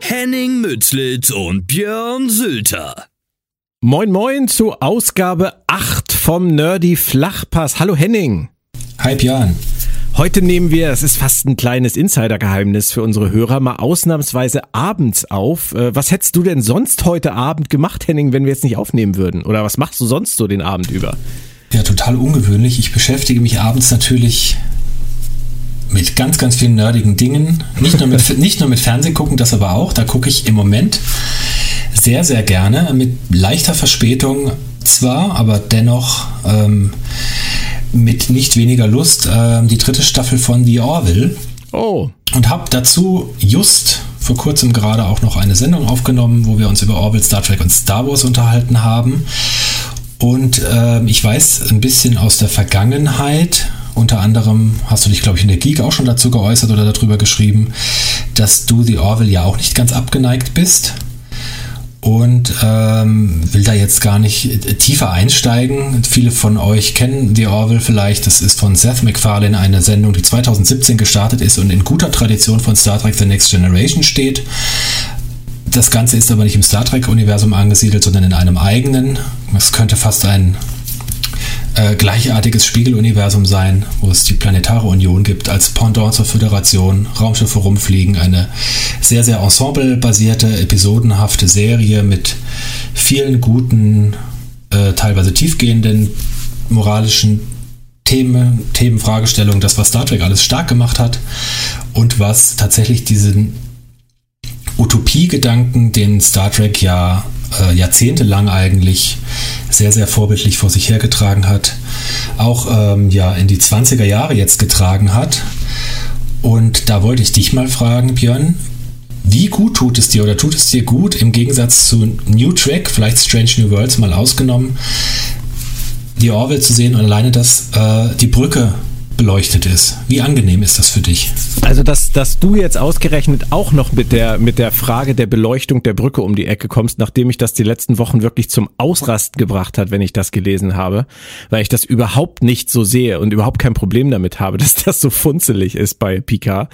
Henning Mützlitz und Björn Sülter. Moin moin zu Ausgabe 8 vom Nerdy Flachpass. Hallo Henning. Hi Björn. Heute nehmen wir, es ist fast ein kleines Insidergeheimnis für unsere Hörer, mal ausnahmsweise abends auf. Äh, was hättest du denn sonst heute Abend gemacht, Henning, wenn wir jetzt nicht aufnehmen würden? Oder was machst du sonst so den Abend über? Ja, total ungewöhnlich. Ich beschäftige mich abends natürlich mit ganz, ganz vielen nerdigen Dingen. Nicht nur mit, nicht nur mit Fernsehen gucken, das aber auch. Da gucke ich im Moment sehr, sehr gerne. Mit leichter Verspätung zwar, aber dennoch ähm, mit nicht weniger Lust äh, die dritte Staffel von The Orville. Oh. Und habe dazu just vor kurzem gerade auch noch eine Sendung aufgenommen, wo wir uns über Orville, Star Trek und Star Wars unterhalten haben. Und äh, ich weiß ein bisschen aus der Vergangenheit, unter anderem hast du dich, glaube ich, in der Geek auch schon dazu geäußert oder darüber geschrieben, dass du The Orville ja auch nicht ganz abgeneigt bist. Und ähm, will da jetzt gar nicht tiefer einsteigen. Viele von euch kennen The Orville vielleicht. Das ist von Seth MacFarlane eine Sendung, die 2017 gestartet ist und in guter Tradition von Star Trek The Next Generation steht. Das Ganze ist aber nicht im Star Trek-Universum angesiedelt, sondern in einem eigenen. Es könnte fast ein äh, gleichartiges Spiegeluniversum sein, wo es die Planetare Union gibt als Pendant zur Föderation, Raumschiffe rumfliegen, eine sehr, sehr ensemblebasierte, episodenhafte Serie mit vielen guten, äh, teilweise tiefgehenden moralischen Themen, Themen, das, was Star Trek alles stark gemacht hat und was tatsächlich diesen Utopiegedanken, den Star Trek ja äh, jahrzehntelang eigentlich sehr, sehr vorbildlich vor sich hergetragen hat, auch ähm, ja in die 20er Jahre jetzt getragen hat. Und da wollte ich dich mal fragen, Björn, wie gut tut es dir oder tut es dir gut im Gegensatz zu New Track, vielleicht Strange New Worlds mal ausgenommen, die Orville zu sehen und alleine das, äh, die Brücke beleuchtet ist. Wie angenehm ist das für dich? Also, dass, dass du jetzt ausgerechnet auch noch mit der, mit der Frage der Beleuchtung der Brücke um die Ecke kommst, nachdem ich das die letzten Wochen wirklich zum Ausrasten gebracht hat, wenn ich das gelesen habe, weil ich das überhaupt nicht so sehe und überhaupt kein Problem damit habe, dass das so funzelig ist bei Picard.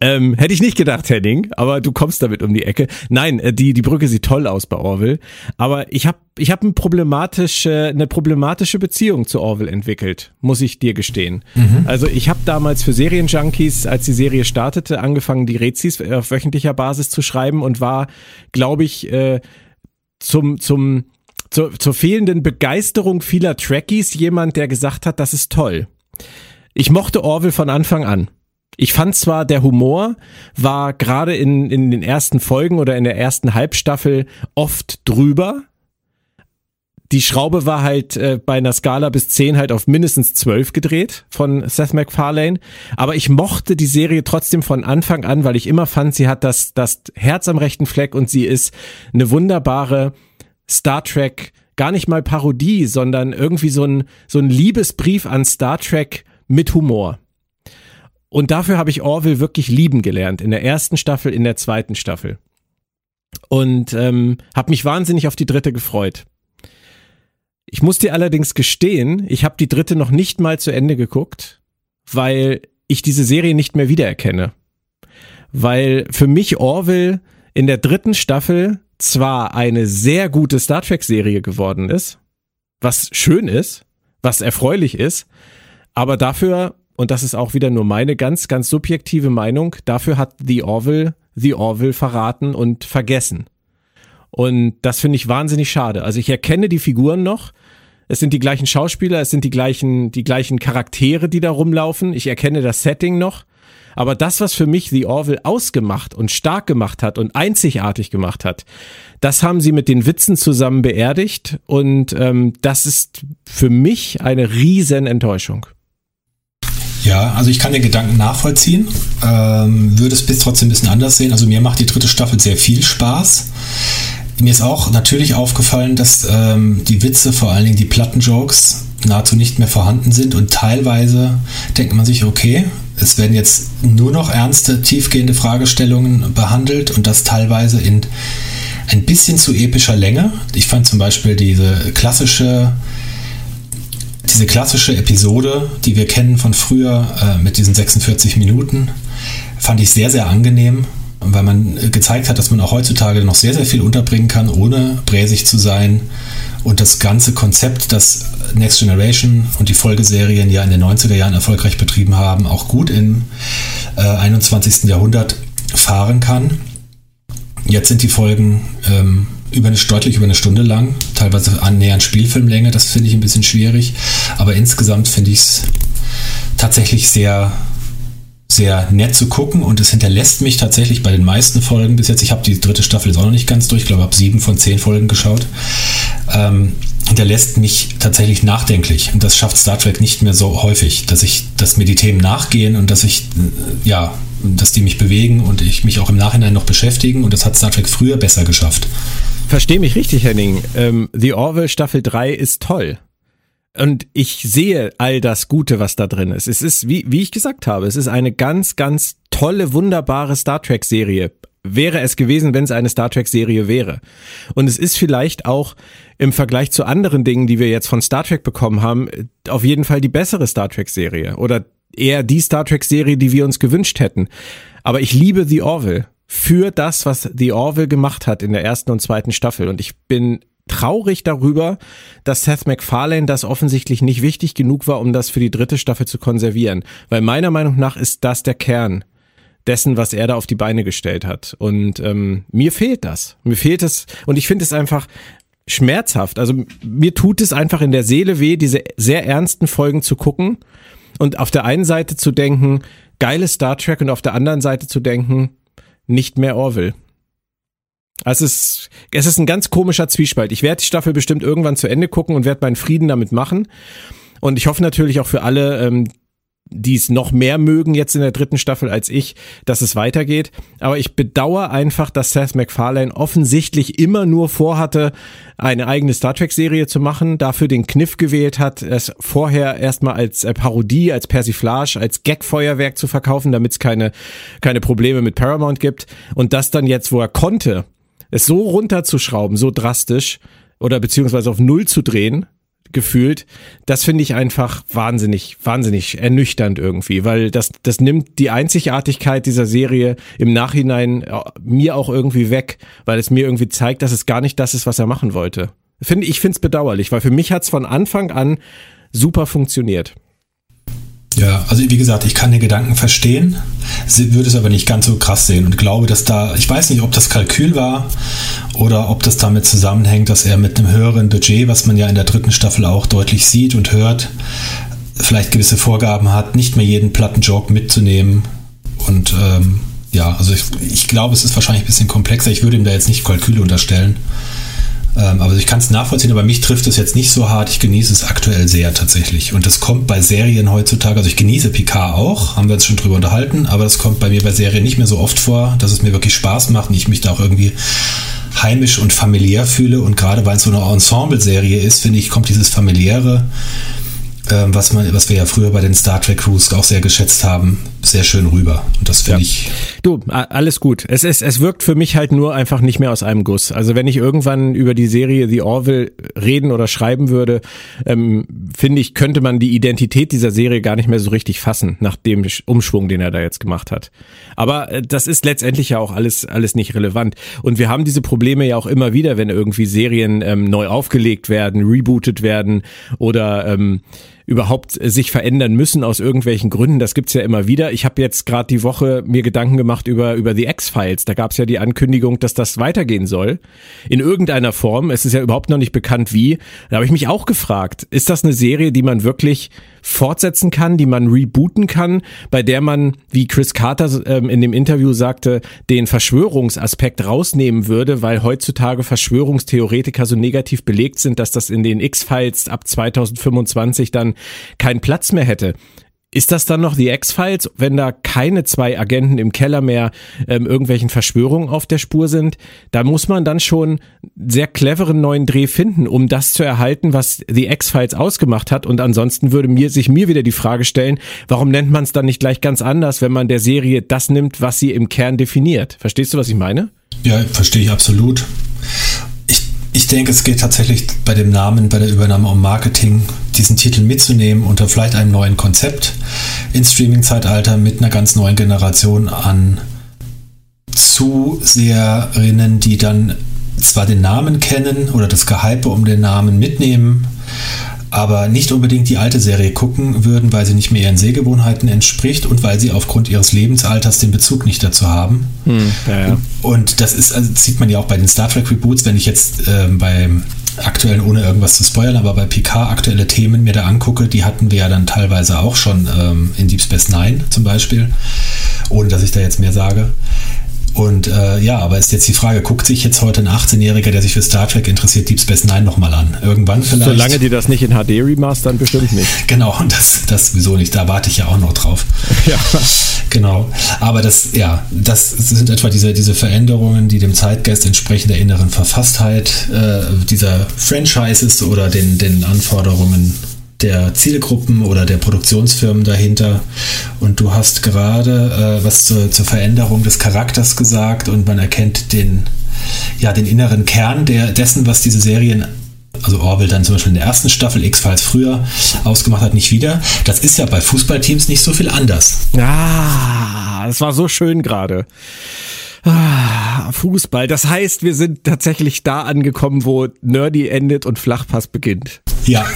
Ähm, hätte ich nicht gedacht, Henning, aber du kommst damit um die Ecke. Nein, äh, die, die Brücke sieht toll aus bei Orville, aber ich habe ich hab ein problematische, eine problematische Beziehung zu Orville entwickelt, muss ich dir gestehen. Mhm. Also ich habe damals für Serienjunkies, als die Serie startete, angefangen, die Rezis auf wöchentlicher Basis zu schreiben und war, glaube ich, äh, zum, zum, zur, zur fehlenden Begeisterung vieler Trekkies jemand, der gesagt hat, das ist toll. Ich mochte Orville von Anfang an. Ich fand zwar, der Humor war gerade in, in den ersten Folgen oder in der ersten Halbstaffel oft drüber, die Schraube war halt äh, bei einer Skala bis 10 halt auf mindestens 12 gedreht von Seth MacFarlane. Aber ich mochte die Serie trotzdem von Anfang an, weil ich immer fand, sie hat das, das Herz am rechten Fleck und sie ist eine wunderbare Star Trek, gar nicht mal Parodie, sondern irgendwie so ein, so ein Liebesbrief an Star Trek mit Humor. Und dafür habe ich Orville wirklich lieben gelernt. In der ersten Staffel, in der zweiten Staffel. Und ähm, habe mich wahnsinnig auf die dritte gefreut Ich muss dir allerdings gestehen, ich habe die dritte noch nicht mal zu Ende geguckt, weil ich diese Serie nicht mehr wiedererkenne. Weil für mich Orville in der dritten Staffel zwar eine sehr gute Star Trek-Serie geworden ist, was schön ist, was erfreulich ist, aber dafür, und das ist auch wieder nur meine ganz, ganz subjektive Meinung, dafür hat The Orville The Orville verraten und vergessen. Und das finde ich wahnsinnig schade. Also ich erkenne die Figuren noch. Es sind die gleichen Schauspieler, es sind die gleichen, die gleichen Charaktere, die da rumlaufen. Ich erkenne das Setting noch. Aber das, was für mich The Orville ausgemacht und stark gemacht hat und einzigartig gemacht hat, das haben sie mit den Witzen zusammen beerdigt und ähm, das ist für mich eine riesen Enttäuschung. Ja, also ich kann den Gedanken nachvollziehen, ähm, würde es bis trotzdem ein bisschen anders sehen. Also mir macht die dritte Staffel sehr viel Spaß. Mir ist auch natürlich aufgefallen, dass ähm, die Witze, vor allen Dingen die Plattenjokes, nahezu nicht mehr vorhanden sind und teilweise denkt man sich, okay, es werden jetzt nur noch ernste, tiefgehende Fragestellungen behandelt und das teilweise in ein bisschen zu epischer Länge. Ich fand zum Beispiel diese klassische diese klassische Episode, die wir kennen von früher äh, mit diesen 46 Minuten, fand ich sehr, sehr angenehm, weil man gezeigt hat, dass man auch heutzutage noch sehr, sehr viel unterbringen kann, ohne bräsig zu sein. Und das ganze Konzept, das Next Generation und die Folgeserien ja in den 90er Jahren erfolgreich betrieben haben, auch gut im äh, 21. Jahrhundert fahren kann. Jetzt sind die Folgen ähm, über eine, deutlich über eine Stunde lang, teilweise annähernd Spielfilmlänge, das finde ich ein bisschen schwierig, aber insgesamt finde ich es tatsächlich sehr, sehr nett zu gucken und es hinterlässt mich tatsächlich bei den meisten Folgen bis jetzt, ich habe die dritte Staffel jetzt auch noch nicht ganz durch, ich glaube, habe sieben von zehn Folgen geschaut, ähm, hinterlässt mich tatsächlich nachdenklich und das schafft Star Trek nicht mehr so häufig, dass ich, dass mir die Themen nachgehen und dass ich, äh, ja, dass die mich bewegen und ich mich auch im Nachhinein noch beschäftigen und das hat Star Trek früher besser geschafft. Versteh mich richtig, Henning. Ähm, The Orville Staffel 3 ist toll. Und ich sehe all das Gute, was da drin ist. Es ist, wie, wie ich gesagt habe, es ist eine ganz, ganz tolle, wunderbare Star Trek Serie. Wäre es gewesen, wenn es eine Star Trek Serie wäre. Und es ist vielleicht auch im Vergleich zu anderen Dingen, die wir jetzt von Star Trek bekommen haben, auf jeden Fall die bessere Star Trek Serie oder eher die Star Trek Serie, die wir uns gewünscht hätten. Aber ich liebe The Orville für das, was The Orville gemacht hat in der ersten und zweiten Staffel. Und ich bin traurig darüber, dass Seth MacFarlane das offensichtlich nicht wichtig genug war, um das für die dritte Staffel zu konservieren. Weil meiner Meinung nach ist das der Kern dessen, was er da auf die Beine gestellt hat. Und ähm, mir fehlt das. Mir fehlt es. Und ich finde es einfach schmerzhaft. Also mir tut es einfach in der Seele weh, diese sehr ernsten Folgen zu gucken und auf der einen Seite zu denken, geiles Star Trek und auf der anderen Seite zu denken, nicht mehr Orville. Also es ist, es ist ein ganz komischer Zwiespalt. Ich werde die Staffel bestimmt irgendwann zu Ende gucken und werde meinen Frieden damit machen. Und ich hoffe natürlich auch für alle, ähm, die es noch mehr mögen jetzt in der dritten Staffel als ich, dass es weitergeht. Aber ich bedauere einfach, dass Seth MacFarlane offensichtlich immer nur vorhatte, eine eigene Star Trek-Serie zu machen, dafür den Kniff gewählt hat, es vorher erstmal als äh, Parodie, als Persiflage, als Gag-Feuerwerk zu verkaufen, damit es keine, keine Probleme mit Paramount gibt. Und das dann jetzt, wo er konnte, es so runterzuschrauben, so drastisch, oder beziehungsweise auf Null zu drehen, gefühlt. Das finde ich einfach wahnsinnig, wahnsinnig ernüchternd irgendwie, weil das, das nimmt die Einzigartigkeit dieser Serie im Nachhinein äh, mir auch irgendwie weg, weil es mir irgendwie zeigt, dass es gar nicht das ist, was er machen wollte. Finde ich finde es bedauerlich, weil für mich hat es von Anfang an super funktioniert. Ja, also wie gesagt, ich kann den Gedanken verstehen, würde es aber nicht ganz so krass sehen und glaube, dass da, ich weiß nicht, ob das Kalkül war oder ob das damit zusammenhängt, dass er mit einem höheren Budget, was man ja in der dritten Staffel auch deutlich sieht und hört, vielleicht gewisse Vorgaben hat, nicht mehr jeden Plattenjoke mitzunehmen und ähm, ja, also ich, ich glaube, es ist wahrscheinlich ein bisschen komplexer. Ich würde ihm da jetzt nicht Kalküle unterstellen. Ähm, aber ich kann es nachvollziehen, aber mich trifft es jetzt nicht so hart. Ich genieße es aktuell sehr tatsächlich. Und das kommt bei Serien heutzutage, also ich genieße Picard auch, haben wir uns schon drüber unterhalten, aber das kommt bei mir bei Serien nicht mehr so oft vor, dass es mir wirklich Spaß macht und ich mich da auch irgendwie heimisch und familiär fühle. Und gerade weil es so eine Ensemble-Serie ist, finde ich, kommt dieses familiäre, ähm, was, man, was wir ja früher bei den Star Trek Crews auch sehr geschätzt haben, sehr schön rüber. Und das finde ja. ich. Du, alles gut. Es, ist, es wirkt für mich halt nur einfach nicht mehr aus einem Guss. Also wenn ich irgendwann über die Serie The Orville reden oder schreiben würde, ähm, finde ich, könnte man die Identität dieser Serie gar nicht mehr so richtig fassen, nach dem Umschwung, den er da jetzt gemacht hat. Aber äh, das ist letztendlich ja auch alles, alles nicht relevant. Und wir haben diese Probleme ja auch immer wieder, wenn irgendwie Serien ähm, neu aufgelegt werden, rebootet werden oder ähm, überhaupt sich verändern müssen aus irgendwelchen Gründen. Das gibt's ja immer wieder. Ich habe jetzt gerade die Woche mir Gedanken gemacht über über die X-Files. Da gab's ja die Ankündigung, dass das weitergehen soll in irgendeiner Form. Es ist ja überhaupt noch nicht bekannt wie. Da habe ich mich auch gefragt, ist das eine Serie, die man wirklich fortsetzen kann, die man rebooten kann, bei der man, wie Chris Carter ähm, in dem Interview sagte, den Verschwörungsaspekt rausnehmen würde, weil heutzutage Verschwörungstheoretiker so negativ belegt sind, dass das in den X-Files ab 2025 dann keinen Platz mehr hätte. Ist das dann noch die X-Files, wenn da keine zwei Agenten im Keller mehr ähm, irgendwelchen Verschwörungen auf der Spur sind? Da muss man dann schon sehr cleveren neuen Dreh finden, um das zu erhalten, was die X-Files ausgemacht hat. Und ansonsten würde mir sich mir wieder die Frage stellen, warum nennt man es dann nicht gleich ganz anders, wenn man der Serie das nimmt, was sie im Kern definiert? Verstehst du, was ich meine? Ja, verstehe ich absolut. Ich denke, es geht tatsächlich bei dem Namen, bei der Übernahme um Marketing, diesen Titel mitzunehmen unter vielleicht einem neuen Konzept ins Streaming-Zeitalter mit einer ganz neuen Generation an Zuseherinnen, die dann zwar den Namen kennen oder das Gehype um den Namen mitnehmen, aber nicht unbedingt die alte Serie gucken würden, weil sie nicht mehr ihren Sehgewohnheiten entspricht und weil sie aufgrund ihres Lebensalters den Bezug nicht dazu haben. Hm, ja, ja. Und das ist, also sieht man ja auch bei den Star Trek Reboots, wenn ich jetzt äh, beim aktuellen, ohne irgendwas zu spoilern, aber bei PK aktuelle Themen mir da angucke, die hatten wir ja dann teilweise auch schon ähm, in Deep Space Nine zum Beispiel, ohne dass ich da jetzt mehr sage. Und äh, ja, aber ist jetzt die Frage, guckt sich jetzt heute ein 18-Jähriger, der sich für Star Trek interessiert, Deep Space Nine nochmal an? Irgendwann vielleicht? Solange die das nicht in HD remastern, bestimmt nicht. Genau, und das, das wieso nicht, da warte ich ja auch noch drauf. Ja. Genau. Aber das, ja, das sind etwa diese, diese Veränderungen, die dem Zeitgeist entsprechen, der inneren Verfasstheit äh, dieser Franchises oder den, den Anforderungen der Zielgruppen oder der Produktionsfirmen dahinter. Und du hast gerade äh, was zur, zur Veränderung des Charakters gesagt und man erkennt den, ja, den inneren Kern der, dessen, was diese Serien also Orwell dann zum Beispiel in der ersten Staffel, X-Files früher ausgemacht hat, nicht wieder. Das ist ja bei Fußballteams nicht so viel anders. Ah, das war so schön gerade. Ah, Fußball. Das heißt, wir sind tatsächlich da angekommen, wo Nerdy endet und Flachpass beginnt. Ja.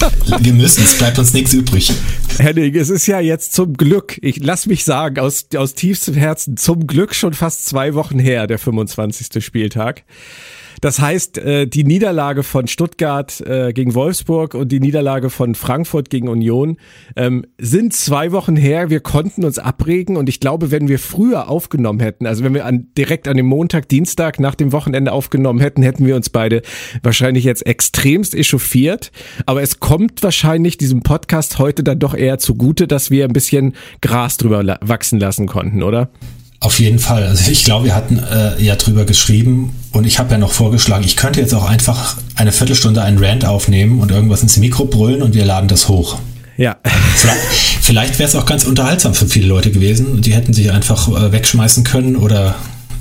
Wir müssen, es bleibt uns nichts übrig. Henning, es ist ja jetzt zum Glück, ich lass mich sagen, aus, aus tiefstem Herzen, zum Glück schon fast zwei Wochen her, der 25. Spieltag. Das heißt, äh, die Niederlage von Stuttgart äh, gegen Wolfsburg und die Niederlage von Frankfurt gegen Union ähm, sind zwei Wochen her. Wir konnten uns abregen und ich glaube, wenn wir früher aufgenommen hätten, also wenn wir an, direkt an dem Montag, Dienstag nach dem Wochenende aufgenommen hätten, hätten wir uns beide wahrscheinlich jetzt extremst echauffiert. Aber es kommt wahrscheinlich diesem Podcast heute dann doch eher zugute, dass wir ein bisschen Gras drüber wachsen lassen konnten, oder? Auf jeden Fall. Also ich glaube, wir hatten äh, ja drüber geschrieben und ich habe ja noch vorgeschlagen, ich könnte jetzt auch einfach eine Viertelstunde einen Rant aufnehmen und irgendwas ins Mikro brüllen und wir laden das hoch. Ja. Vielleicht, vielleicht wäre es auch ganz unterhaltsam für viele Leute gewesen. Die hätten sich einfach äh, wegschmeißen können oder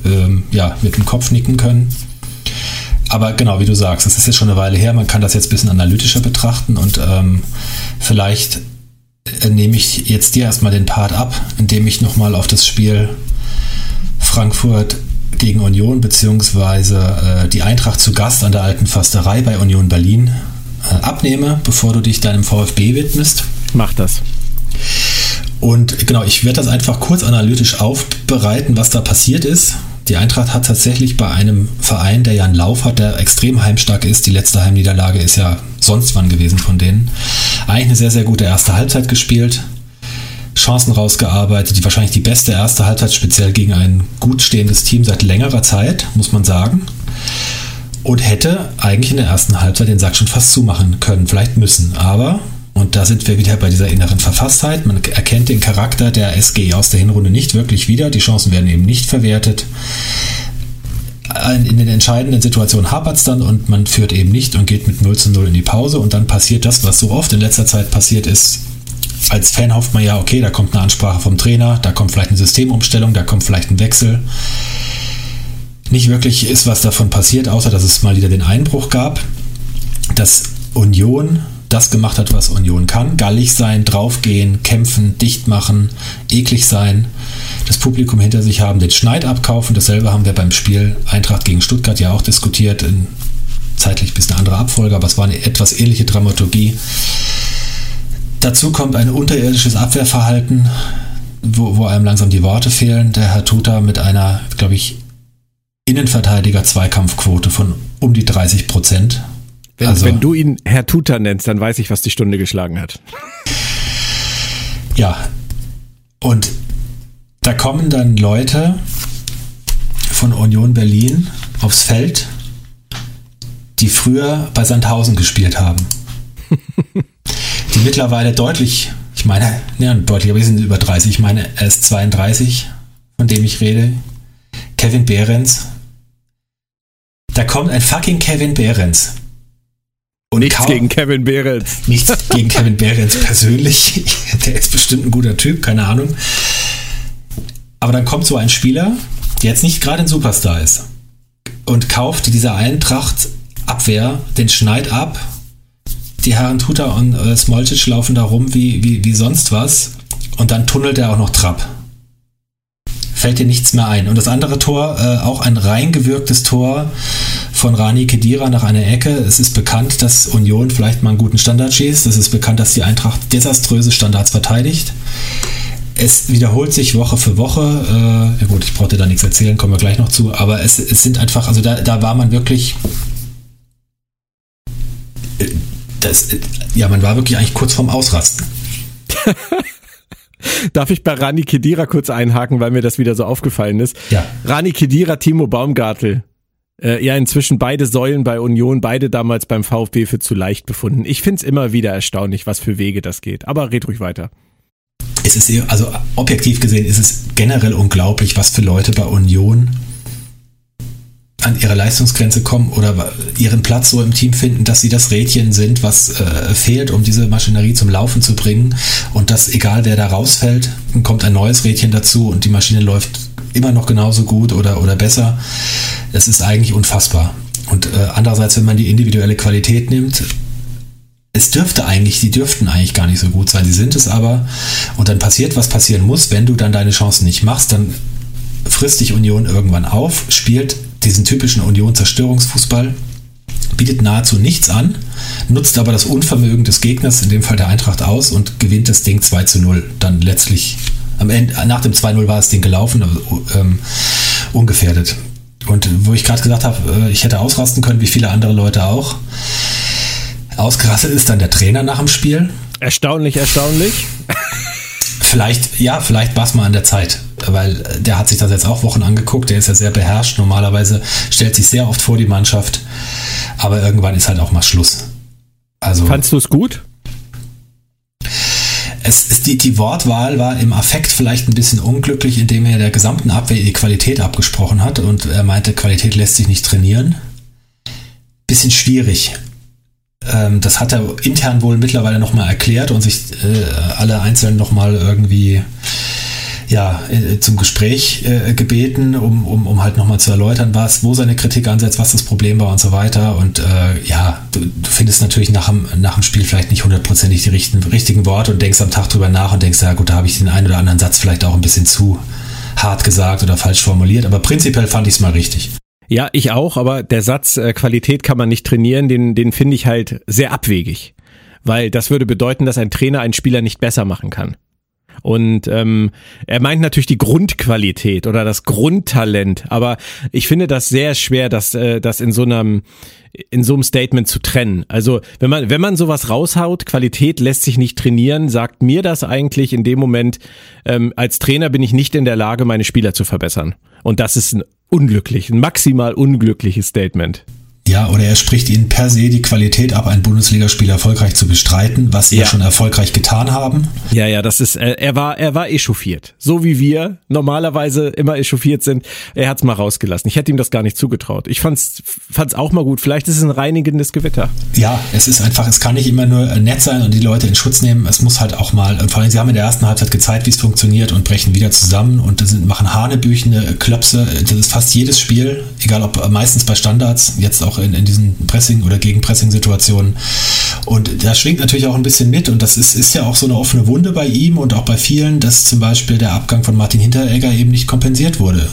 ähm, ja, mit dem Kopf nicken können. Aber genau, wie du sagst, das ist jetzt schon eine Weile her. Man kann das jetzt ein bisschen analytischer betrachten und ähm, vielleicht äh, nehme ich jetzt dir erstmal den Part ab, indem ich nochmal auf das Spiel Frankfurt gegen Union, beziehungsweise äh, die Eintracht zu Gast an der alten Försterei bei Union Berlin äh, abnehme, bevor du dich deinem VfB widmest. Mach das. Und genau, ich werde das einfach kurz analytisch aufbereiten, was da passiert ist. Die Eintracht hat tatsächlich bei einem Verein, der ja einen Lauf hat, der extrem heimstark ist, die letzte Heimniederlage ist ja sonst wann gewesen von denen, eigentlich eine sehr, sehr gute erste Halbzeit gespielt. Chancen rausgearbeitet, die wahrscheinlich die beste erste Halbzeit speziell gegen ein gut stehendes Team seit längerer Zeit, muss man sagen. Und hätte eigentlich in der ersten Halbzeit den Sack schon fast zumachen können, vielleicht müssen. Aber, und da sind wir wieder bei dieser inneren Verfasstheit, man erkennt den Charakter der SG aus der Hinrunde nicht wirklich wieder, die Chancen werden eben nicht verwertet. In den entscheidenden Situationen hapert es dann und man führt eben nicht und geht mit 0 zu 0 in die Pause und dann passiert das, was so oft in letzter Zeit passiert ist, als Fan hofft man ja, okay, da kommt eine Ansprache vom Trainer, da kommt vielleicht eine Systemumstellung, da kommt vielleicht ein Wechsel. Nicht wirklich ist was davon passiert, außer dass es mal wieder den Einbruch gab, dass Union das gemacht hat, was Union kann. Gallig sein, draufgehen, kämpfen, dicht machen, eklig sein, das Publikum hinter sich haben, den Schneid abkaufen. Dasselbe haben wir beim Spiel Eintracht gegen Stuttgart ja auch diskutiert. In zeitlich ein bisschen andere Abfolge, aber es war eine etwas ähnliche Dramaturgie. Dazu kommt ein unterirdisches Abwehrverhalten, wo, wo einem langsam die Worte fehlen. Der Herr Tuta mit einer, glaube ich, Innenverteidiger-Zweikampfquote von um die 30 Prozent. Wenn, also, wenn du ihn Herr Tuta nennst, dann weiß ich, was die Stunde geschlagen hat. Ja, und da kommen dann Leute von Union Berlin aufs Feld, die früher bei Sandhausen gespielt haben. mittlerweile deutlich, ich meine, ja, deutlich, aber wir sind über 30, ich meine, er ist 32, von dem ich rede. Kevin Behrens. Da kommt ein fucking Kevin Behrens und nichts gegen Kevin Behrens. Nichts gegen Kevin Behrens persönlich. Der ist bestimmt ein guter Typ, keine Ahnung. Aber dann kommt so ein Spieler, der jetzt nicht gerade ein Superstar ist, und kauft dieser Eintracht Abwehr den Schneid ab. Die Herren Tuta und äh, Smolcic laufen da rum wie, wie, wie sonst was. Und dann tunnelt er auch noch Trapp fällt dir nichts mehr ein. Und das andere Tor, äh, auch ein reingewirktes Tor von Rani Kedira nach einer Ecke. Es ist bekannt, dass Union vielleicht mal einen guten Standard schießt. Es ist bekannt, dass die Eintracht desaströse Standards verteidigt. Es wiederholt sich Woche für Woche. Äh, ja gut, ich brauchte da nichts erzählen, kommen wir gleich noch zu. Aber es, es sind einfach, also da, da war man wirklich äh, das, ja, man war wirklich eigentlich kurz vorm Ausrasten. Darf ich bei Rani Kedira kurz einhaken, weil mir das wieder so aufgefallen ist? Ja. Rani Kedira, Timo Baumgartel. Äh, ja, inzwischen beide Säulen bei Union, beide damals beim VfB für zu leicht befunden. Ich find's immer wieder erstaunlich, was für Wege das geht. Aber red ruhig weiter. Es ist, also objektiv gesehen ist es generell unglaublich, was für Leute bei Union an ihre Leistungsgrenze kommen oder ihren Platz so im Team finden, dass sie das Rädchen sind, was äh, fehlt, um diese Maschinerie zum Laufen zu bringen. Und dass egal wer da rausfällt, kommt ein neues Rädchen dazu und die Maschine läuft immer noch genauso gut oder, oder besser. Das ist eigentlich unfassbar. Und äh, andererseits, wenn man die individuelle Qualität nimmt, es dürfte eigentlich, die dürften eigentlich gar nicht so gut sein. Sie sind es aber. Und dann passiert, was passieren muss. Wenn du dann deine Chancen nicht machst, dann frisst dich Union irgendwann auf, spielt diesen typischen Union-Zerstörungsfußball, bietet nahezu nichts an, nutzt aber das Unvermögen des Gegners, in dem Fall der Eintracht, aus und gewinnt das Ding 2 zu 0. Dann letztlich, am Ende, nach dem 2-0 war das Ding gelaufen, aber ähm, ungefährdet. Und wo ich gerade gesagt habe, äh, ich hätte ausrasten können, wie viele andere Leute auch. Ausgerastet ist dann der Trainer nach dem Spiel. Erstaunlich, erstaunlich. Vielleicht, ja, vielleicht war es mal an der Zeit weil der hat sich das jetzt auch Wochen angeguckt, der ist ja sehr beherrscht, normalerweise stellt sich sehr oft vor die Mannschaft, aber irgendwann ist halt auch mal Schluss. Also, Fandst du es gut? Es ist die, die Wortwahl war im Affekt vielleicht ein bisschen unglücklich, indem er der gesamten Abwehr die Qualität abgesprochen hat und er meinte, Qualität lässt sich nicht trainieren. Bisschen schwierig. Ähm, das hat er intern wohl mittlerweile nochmal erklärt und sich äh, alle einzeln nochmal irgendwie ja, äh, zum Gespräch äh, gebeten, um, um, um halt nochmal zu erläutern, was, wo seine Kritik ansetzt, was das Problem war und so weiter. Und äh, ja, du, du, findest natürlich nach dem, nach dem Spiel vielleicht nicht hundertprozentig die richtigen, richtigen Worte und denkst am Tag drüber nach und denkst, ja gut, da habe ich den einen oder anderen Satz vielleicht auch ein bisschen zu hart gesagt oder falsch formuliert. Aber prinzipiell fand ich es mal richtig. Ja, ich auch, aber der Satz, äh, Qualität kann man nicht trainieren, den, den finde ich halt sehr abwegig. Weil das würde bedeuten, dass ein Trainer einen Spieler nicht besser machen kann. Und ähm, er meint natürlich die Grundqualität oder das Grundtalent, aber ich finde das sehr schwer, das, äh, das in so einem in so einem Statement zu trennen. Also wenn man wenn man sowas raushaut, Qualität lässt sich nicht trainieren, sagt mir das eigentlich in dem Moment ähm, als Trainer bin ich nicht in der Lage, meine Spieler zu verbessern. Und das ist ein unglücklich, ein maximal unglückliches Statement. Ja, oder er spricht ihnen per se die Qualität ab, ein Bundesligaspiel erfolgreich zu bestreiten, was sie ja, ja schon erfolgreich getan haben. Ja, ja, das ist, äh, er war, er war echauffiert. So wie wir normalerweise immer echauffiert sind. Er hat's mal rausgelassen. Ich hätte ihm das gar nicht zugetraut. Ich fand's, fand's auch mal gut. Vielleicht ist es ein reinigendes Gewitter. Ja, es ist einfach, es kann nicht immer nur nett sein und die Leute in Schutz nehmen. Es muss halt auch mal, vor allem, sie haben in der ersten Halbzeit gezeigt, wie es funktioniert und brechen wieder zusammen und sind, machen hanebüchene Klöpse. Das ist fast jedes Spiel, egal ob meistens bei Standards, jetzt auch in, in diesen Pressing- oder Gegenpressing-Situationen. Und da schwingt natürlich auch ein bisschen mit und das ist, ist ja auch so eine offene Wunde bei ihm und auch bei vielen, dass zum Beispiel der Abgang von Martin Hinteregger eben nicht kompensiert wurde.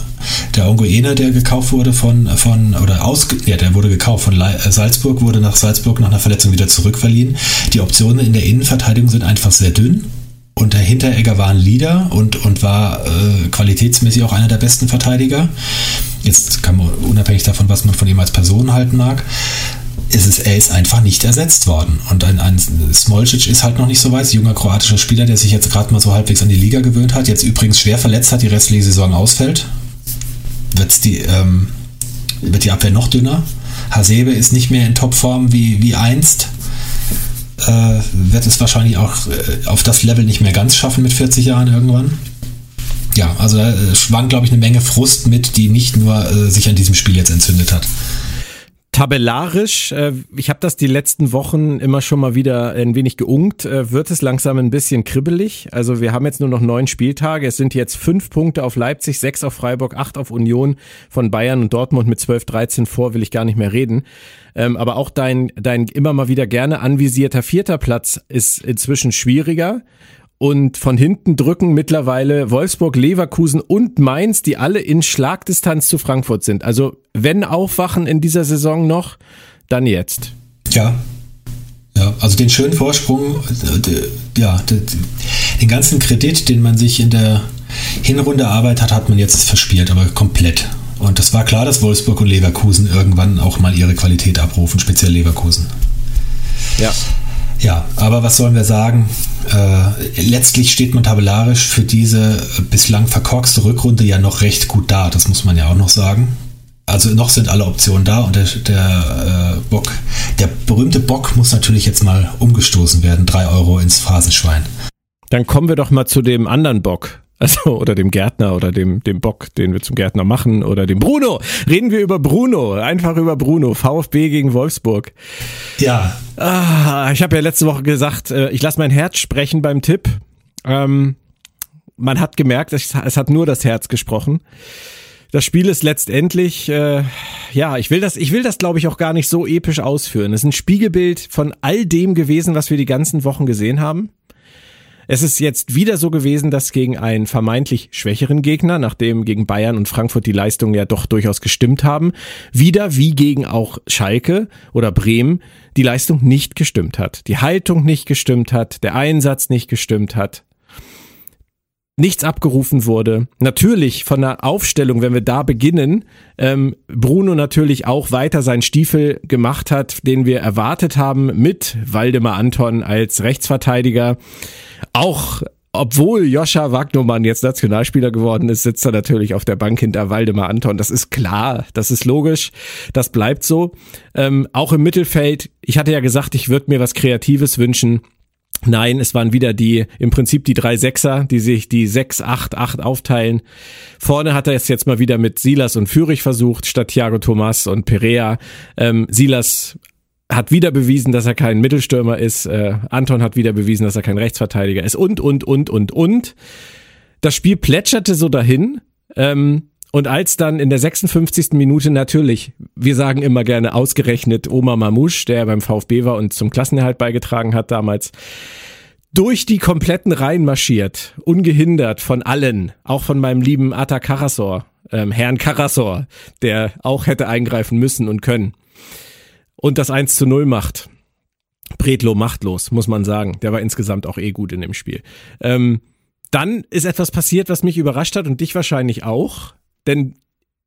Der Ongoene, der gekauft wurde von, von oder aus, ja, der wurde gekauft von äh, Salzburg, wurde nach Salzburg nach einer Verletzung wieder zurückverliehen. Die Optionen in der Innenverteidigung sind einfach sehr dünn. Und der Hinteregger war ein Leader und, und war äh, qualitätsmäßig auch einer der besten Verteidiger. Jetzt kann man unabhängig davon, was man von ihm als Person halten mag, ist es, er ist einfach nicht ersetzt worden. Und ein, ein Smolcic ist halt noch nicht so weit, junger kroatischer Spieler, der sich jetzt gerade mal so halbwegs an die Liga gewöhnt hat, jetzt übrigens schwer verletzt hat, die restliche Saison ausfällt. Wird die, ähm, wird die Abwehr noch dünner. Hasebe ist nicht mehr in Topform wie, wie einst äh, wird es wahrscheinlich auch äh, auf das Level nicht mehr ganz schaffen mit 40 Jahren irgendwann. Ja, also da äh, schwang, glaube ich, eine Menge Frust mit, die nicht nur äh, sich an diesem Spiel jetzt entzündet hat tabellarisch, äh, ich habe das die letzten Wochen immer schon mal wieder ein wenig geungt, äh, wird es langsam ein bisschen kribbelig. Also wir haben jetzt nur noch neun Spieltage. Es sind jetzt fünf Punkte auf Leipzig, sechs auf Freiburg, acht auf Union von Bayern und Dortmund mit 12, 13 vor, will ich gar nicht mehr reden. Ähm, aber auch dein, dein immer mal wieder gerne anvisierter vierter Platz ist inzwischen schwieriger. Und von hinten drücken mittlerweile Wolfsburg, Leverkusen und Mainz, die alle in Schlagdistanz zu Frankfurt sind. Also wenn aufwachen in dieser Saison noch, dann jetzt. Ja. Ja, also den schönen Vorsprung, ja, den ganzen Kredit, den man sich in der Hinrunde erarbeitet hat, hat man jetzt verspielt, aber komplett. Und das war klar, dass Wolfsburg und Leverkusen irgendwann auch mal ihre Qualität abrufen, speziell Leverkusen. Ja. Ja, aber was sollen wir sagen? Äh, letztlich steht man tabellarisch für diese bislang verkorkste Rückrunde ja noch recht gut da, das muss man ja auch noch sagen. Also noch sind alle Optionen da und der, der äh, Bock, der berühmte Bock muss natürlich jetzt mal umgestoßen werden, drei Euro ins Phasenschwein. Dann kommen wir doch mal zu dem anderen Bock. Also, oder dem Gärtner oder dem, dem Bock, den wir zum Gärtner machen, oder dem Bruno. Reden wir über Bruno, einfach über Bruno. VfB gegen Wolfsburg. Ja. Ah, ich habe ja letzte Woche gesagt, äh, ich lasse mein Herz sprechen beim Tipp. Ähm, man hat gemerkt, es, es hat nur das Herz gesprochen. Das Spiel ist letztendlich, äh, ja, ich will das, ich will das, glaube ich, auch gar nicht so episch ausführen. Es ist ein Spiegelbild von all dem gewesen, was wir die ganzen Wochen gesehen haben. Es ist jetzt wieder so gewesen, dass gegen einen vermeintlich schwächeren Gegner, nachdem gegen Bayern und Frankfurt die Leistungen ja doch durchaus gestimmt haben, wieder wie gegen auch Schalke oder Bremen die Leistung nicht gestimmt hat. Die Haltung nicht gestimmt hat, der Einsatz nicht gestimmt hat nichts abgerufen wurde. Natürlich von der Aufstellung, wenn wir da beginnen, ähm, Bruno natürlich auch weiter seinen Stiefel gemacht hat, den wir erwartet haben mit Waldemar Anton als Rechtsverteidiger. Auch obwohl Joscha Wagnermann jetzt Nationalspieler geworden ist, sitzt er natürlich auf der Bank hinter Waldemar Anton. Das ist klar, das ist logisch, das bleibt so. Ähm, auch im Mittelfeld, ich hatte ja gesagt, ich würde mir was Kreatives wünschen. Nein, es waren wieder die, im Prinzip die drei Sechser, die sich die sechs, acht, acht aufteilen. Vorne hat er es jetzt mal wieder mit Silas und Fürich versucht, statt Thiago Thomas und Perea. Ähm, Silas hat wieder bewiesen, dass er kein Mittelstürmer ist. Äh, Anton hat wieder bewiesen, dass er kein Rechtsverteidiger ist. Und, und, und, und, und. Das Spiel plätscherte so dahin. Ähm, und als dann in der 56. Minute natürlich, wir sagen immer gerne ausgerechnet Oma Mamouche, der beim VfB war und zum Klassenerhalt beigetragen hat damals, durch die kompletten Reihen marschiert, ungehindert von allen, auch von meinem lieben Atta Karasor, ähm, Herrn Karasor, der auch hätte eingreifen müssen und können und das 1 zu 0 macht. Bredlo machtlos, muss man sagen. Der war insgesamt auch eh gut in dem Spiel. Ähm, dann ist etwas passiert, was mich überrascht hat und dich wahrscheinlich auch. Denn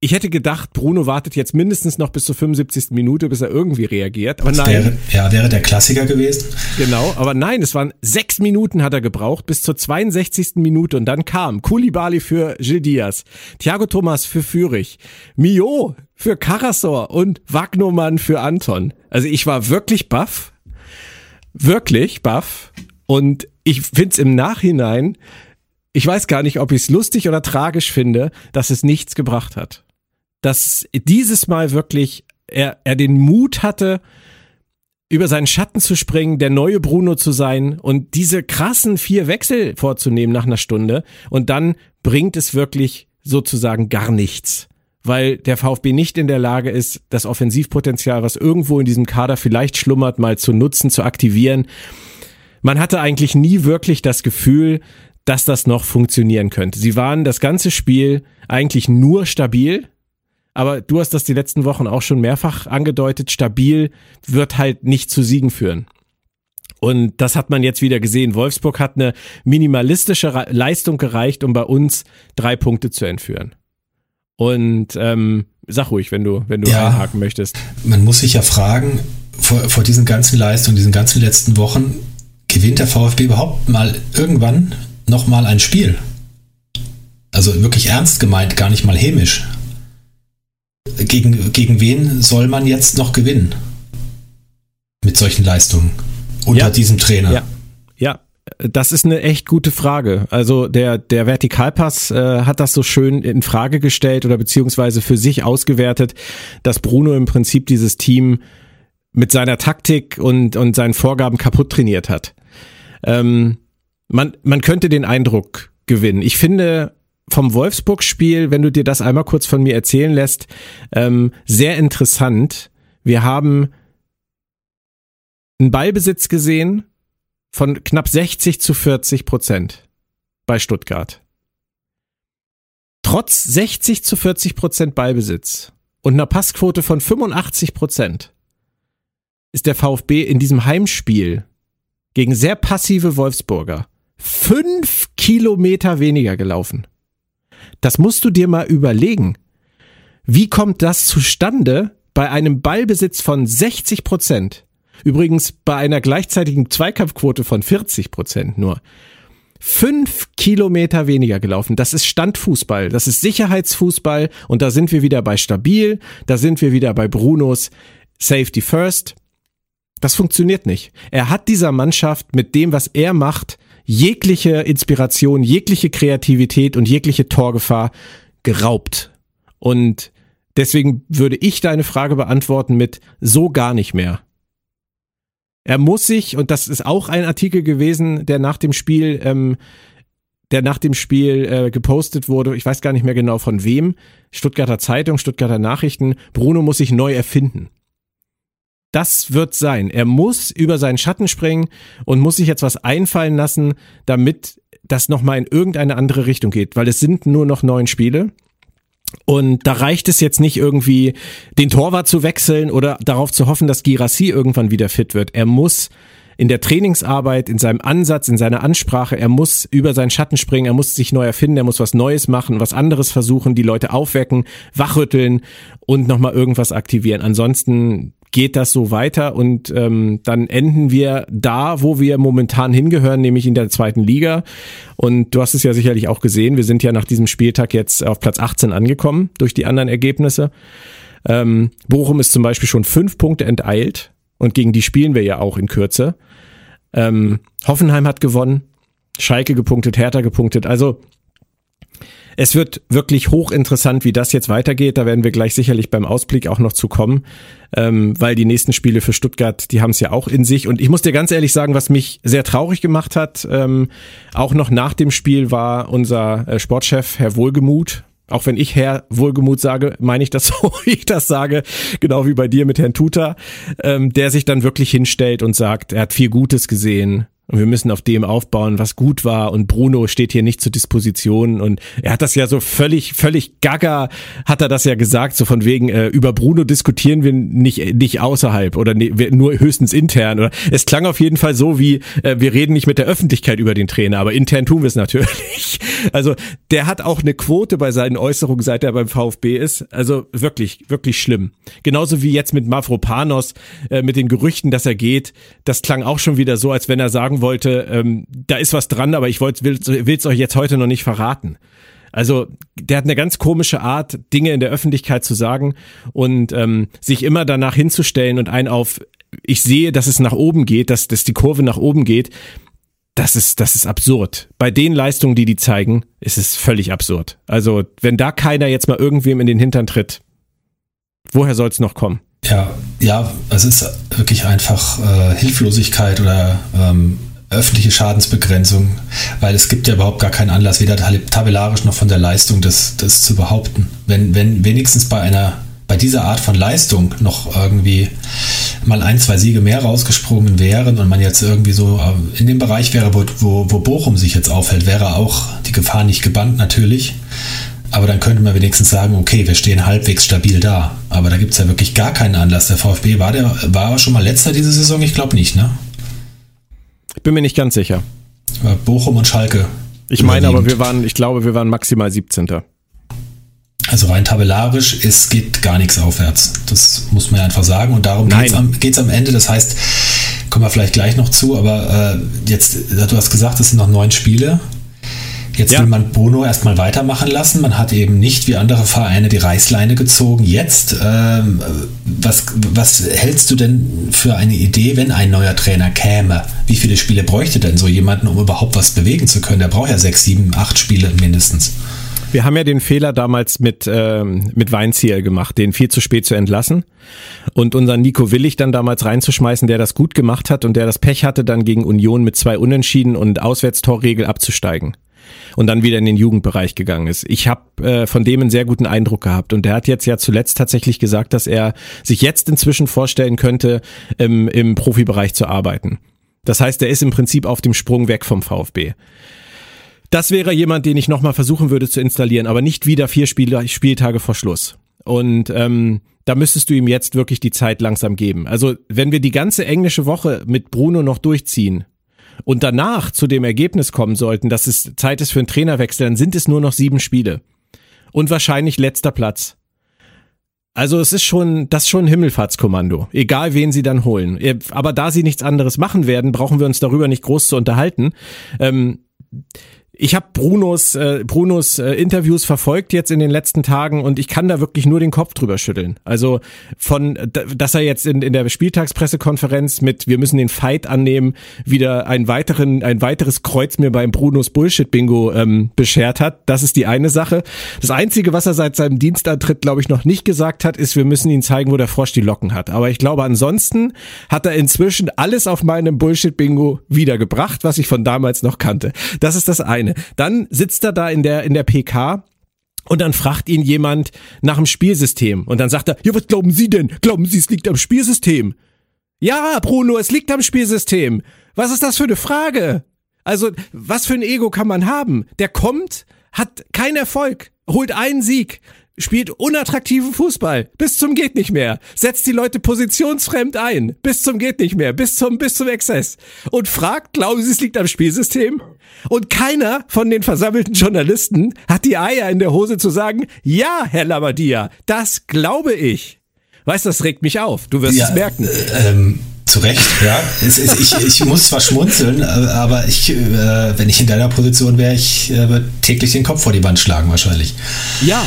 ich hätte gedacht, Bruno wartet jetzt mindestens noch bis zur 75. Minute, bis er irgendwie reagiert. Aber Das nein. wäre, ja, wäre der Klassiker gewesen. Genau, aber nein, es waren sechs Minuten hat er gebraucht, bis zur 62. Minute und dann kam Koulibaly für Gil Diaz, Thiago Thomas für Fürich, Mio für Karasor und Wagnermann für Anton. Also ich war wirklich baff, wirklich baff und ich find's im Nachhinein, ich weiß gar nicht, ob ich es lustig oder tragisch finde, dass es nichts gebracht hat. Dass dieses Mal wirklich er, er den Mut hatte, über seinen Schatten zu springen, der neue Bruno zu sein und diese krassen vier Wechsel vorzunehmen nach einer Stunde und dann bringt es wirklich sozusagen gar nichts, weil der VfB nicht in der Lage ist, das Offensivpotenzial, was irgendwo in diesem Kader vielleicht schlummert, mal zu nutzen, zu aktivieren. Man hatte eigentlich nie wirklich das Gefühl, dass das noch funktionieren könnte. Sie waren das ganze Spiel eigentlich nur stabil, aber du hast das die letzten Wochen auch schon mehrfach angedeutet, stabil wird halt nicht zu Siegen führen. Und das hat man jetzt wieder gesehen. Wolfsburg hat eine minimalistische Leistung gereicht, um bei uns drei Punkte zu entführen. Und ähm, sag ruhig, wenn du, wenn du Ja. einhaken möchtest. Man muss sich ja fragen, vor, vor diesen ganzen Leistungen, diesen ganzen letzten Wochen, gewinnt der VfB überhaupt mal irgendwann nochmal ein Spiel? Also wirklich ernst gemeint, gar nicht mal hämisch. Gegen, gegen wen soll man jetzt noch gewinnen? Mit solchen Leistungen. Unter Ja. diesem Trainer. Ja. Ja, das ist eine echt gute Frage. Also der, der Vertikalpass äh, hat das so schön in Frage gestellt oder beziehungsweise für sich ausgewertet, dass Bruno im Prinzip dieses Team mit seiner Taktik und, und seinen Vorgaben kaputt trainiert hat. Ähm, man, man könnte den Eindruck gewinnen. Ich finde vom Wolfsburg-Spiel, wenn du dir das einmal kurz von mir erzählen lässt, ähm, sehr interessant. Wir haben einen Ballbesitz gesehen von knapp 60 zu 40 Prozent bei Stuttgart. Trotz 60 zu 40 Prozent Ballbesitz und einer Passquote von 85 Prozent ist der VfB in diesem Heimspiel gegen sehr passive Wolfsburger fünf Kilometer weniger gelaufen. Das musst du dir mal überlegen. Wie kommt das zustande bei einem Ballbesitz von 60 Prozent? Übrigens bei einer gleichzeitigen Zweikampfquote von 40 Prozent nur. Fünf Kilometer weniger gelaufen. Das ist Standfußball. Das ist Sicherheitsfußball. Und da sind wir wieder bei stabil. Da sind wir wieder bei Brunos Safety First. Das funktioniert nicht. Er hat dieser Mannschaft mit dem, was er macht, jegliche Inspiration, jegliche Kreativität und jegliche Torgefahr geraubt. Und deswegen würde ich deine Frage beantworten mit so gar nicht mehr. Er muss sich, und das ist auch ein Artikel gewesen, der nach dem Spiel, ähm, der nach dem Spiel äh, gepostet wurde, ich weiß gar nicht mehr genau von wem, Stuttgarter Zeitung, Stuttgarter Nachrichten, Bruno muss sich neu erfinden. Das wird sein. Er muss über seinen Schatten springen und muss sich jetzt was einfallen lassen, damit das nochmal in irgendeine andere Richtung geht, weil es sind nur noch neun Spiele. Und da reicht es jetzt nicht irgendwie, den Torwart zu wechseln oder darauf zu hoffen, dass Girassi irgendwann wieder fit wird. Er muss in der Trainingsarbeit, in seinem Ansatz, in seiner Ansprache, er muss über seinen Schatten springen, er muss sich neu erfinden, er muss was Neues machen, was anderes versuchen, die Leute aufwecken, wachrütteln und nochmal irgendwas aktivieren. Ansonsten geht das so weiter und ähm, dann enden wir da, wo wir momentan hingehören, nämlich in der zweiten Liga. Und du hast es ja sicherlich auch gesehen, wir sind ja nach diesem Spieltag jetzt auf Platz 18 angekommen durch die anderen Ergebnisse. Ähm, Bochum ist zum Beispiel schon fünf Punkte enteilt und gegen die spielen wir ja auch in Kürze. Ähm, Hoffenheim hat gewonnen, Schalke gepunktet, Hertha gepunktet. Also es wird wirklich hochinteressant, wie das jetzt weitergeht. Da werden wir gleich sicherlich beim Ausblick auch noch zu kommen, ähm, weil die nächsten Spiele für Stuttgart, die haben es ja auch in sich. Und ich muss dir ganz ehrlich sagen, was mich sehr traurig gemacht hat, ähm, auch noch nach dem Spiel war unser äh, Sportchef Herr Wohlgemuth. Auch wenn ich Herr Wohlgemuth sage, meine ich das so, wie ich das sage, genau wie bei dir mit Herrn Tuta, ähm, der sich dann wirklich hinstellt und sagt, er hat viel Gutes gesehen, und wir müssen auf dem aufbauen, was gut war. Und Bruno steht hier nicht zur Disposition. Und er hat das ja so völlig, völlig gaga, hat er das ja gesagt, so von wegen, äh, über Bruno diskutieren wir nicht, nicht außerhalb oder ne, nur höchstens intern. Oder es klang auf jeden Fall so wie, äh, wir reden nicht mit der Öffentlichkeit über den Trainer, aber intern tun wir es natürlich. Also der hat auch eine Quote bei seinen Äußerungen, seit er beim VfB ist. Also wirklich, wirklich schlimm. Genauso wie jetzt mit Mavropanos, äh, mit den Gerüchten, dass er geht. Das klang auch schon wieder so, als wenn er sagen wollte, ähm, da ist was dran, aber ich will es euch jetzt heute noch nicht verraten. Also der hat eine ganz komische Art, Dinge in der Öffentlichkeit zu sagen und ähm, sich immer danach hinzustellen und ein auf, ich sehe, dass es nach oben geht, dass, dass die Kurve nach oben geht. Das ist, das ist absurd. Bei den Leistungen, die die zeigen, ist es völlig absurd. Also wenn da keiner jetzt mal irgendwem in den Hintern tritt, woher soll es noch kommen? Ja, ja, es ist wirklich einfach äh, Hilflosigkeit oder ähm, öffentliche Schadensbegrenzung, weil es gibt ja überhaupt gar keinen Anlass, weder tabellarisch noch von der Leistung, das, das zu behaupten. Wenn, wenn wenigstens bei einer, bei dieser Art von Leistung noch irgendwie mal ein, zwei Siege mehr rausgesprungen wären und man jetzt irgendwie so äh, in dem Bereich wäre, wo, wo, wo Bochum sich jetzt aufhält, wäre auch die Gefahr nicht gebannt natürlich. Aber dann könnte man wenigstens sagen, okay, wir stehen halbwegs stabil da. Aber da gibt es ja wirklich gar keinen Anlass. Der VfB war der war schon mal letzter diese Saison? Ich glaube nicht, ne? Ich bin mir nicht ganz sicher. Bochum und Schalke. Ich meine aber, wir waren, ich glaube, wir waren maximal 17. Also rein tabellarisch, es geht gar nichts aufwärts. Das muss man einfach sagen. Und darum geht es am, geht's am Ende. Das heißt, kommen wir vielleicht gleich noch zu, aber äh, jetzt, du hast gesagt, es sind noch neun Spiele. Jetzt ja. will man Bono erstmal weitermachen lassen. Man hat eben nicht wie andere Vereine die Reißleine gezogen. Jetzt, ähm, was, was hältst du denn für eine Idee, wenn ein neuer Trainer käme? Wie viele Spiele bräuchte denn so jemanden, um überhaupt was bewegen zu können? Der braucht ja sechs, sieben, acht Spiele mindestens. Wir haben ja den Fehler damals mit, ähm, mit Weinziel gemacht, den viel zu spät zu entlassen und unseren Nico Willig dann damals reinzuschmeißen, der das gut gemacht hat und der das Pech hatte, dann gegen Union mit zwei Unentschieden und Auswärtstorregel abzusteigen und dann wieder in den Jugendbereich gegangen ist. Ich habe äh, von dem einen sehr guten Eindruck gehabt und der hat jetzt ja zuletzt tatsächlich gesagt, dass er sich jetzt inzwischen vorstellen könnte, im, im Profibereich zu arbeiten. Das heißt, er ist im Prinzip auf dem Sprung weg vom VfB. Das wäre jemand, den ich nochmal versuchen würde zu installieren, aber nicht wieder vier Spiel Spieltage vor Schluss. Und ähm, da müsstest du ihm jetzt wirklich die Zeit langsam geben. Also wenn wir die ganze englische Woche mit Bruno noch durchziehen, und danach zu dem Ergebnis kommen sollten, dass es Zeit ist für einen Trainerwechsel, dann sind es nur noch sieben Spiele. Und wahrscheinlich letzter Platz. Also es ist schon, das ist schon ein Himmelfahrtskommando. Egal wen sie dann holen. Aber da sie nichts anderes machen werden, brauchen wir uns darüber nicht groß zu unterhalten. Ähm, ich habe Brunos, äh, Brunos äh, Interviews verfolgt jetzt in den letzten Tagen und ich kann da wirklich nur den Kopf drüber schütteln. Also von, dass er jetzt in, in der Spieltagspressekonferenz mit wir müssen den Fight annehmen, wieder ein weiteren, ein weiteres Kreuz mir beim Brunos Bullshit-Bingo ähm, beschert hat. Das ist die eine Sache. Das Einzige, was er seit seinem Dienstantritt, glaube ich, noch nicht gesagt hat, ist, wir müssen ihn zeigen, wo der Frosch die Locken hat. Aber ich glaube, ansonsten hat er inzwischen alles auf meinem Bullshit-Bingo wiedergebracht, was ich von damals noch kannte. Das ist das eine. Dann sitzt er da in der, in der PK und dann fragt ihn jemand nach dem Spielsystem. Und dann sagt er, ja, was glauben Sie denn? Glauben Sie, es liegt am Spielsystem? Ja, Bruno, es liegt am Spielsystem. Was ist das für eine Frage? Also, was für ein Ego kann man haben? Der kommt, hat keinen Erfolg, holt einen Sieg, spielt unattraktiven Fußball bis zum geht nicht mehr, setzt die Leute positionsfremd ein bis zum geht nicht mehr, bis zum bis zum Exzess und fragt, glauben Sie, es liegt am Spielsystem? Und keiner von den versammelten Journalisten hat die Eier in der Hose zu sagen, ja, Herr Labadia, das glaube ich. Weißt, das regt mich auf. Du wirst ja, es merken. Äh, ähm zu Recht, ja. ich, ich muss zwar schmunzeln, äh, aber ich, äh, wenn ich in deiner Position wäre, ich äh, würde täglich den Kopf vor die Wand schlagen wahrscheinlich. Ja.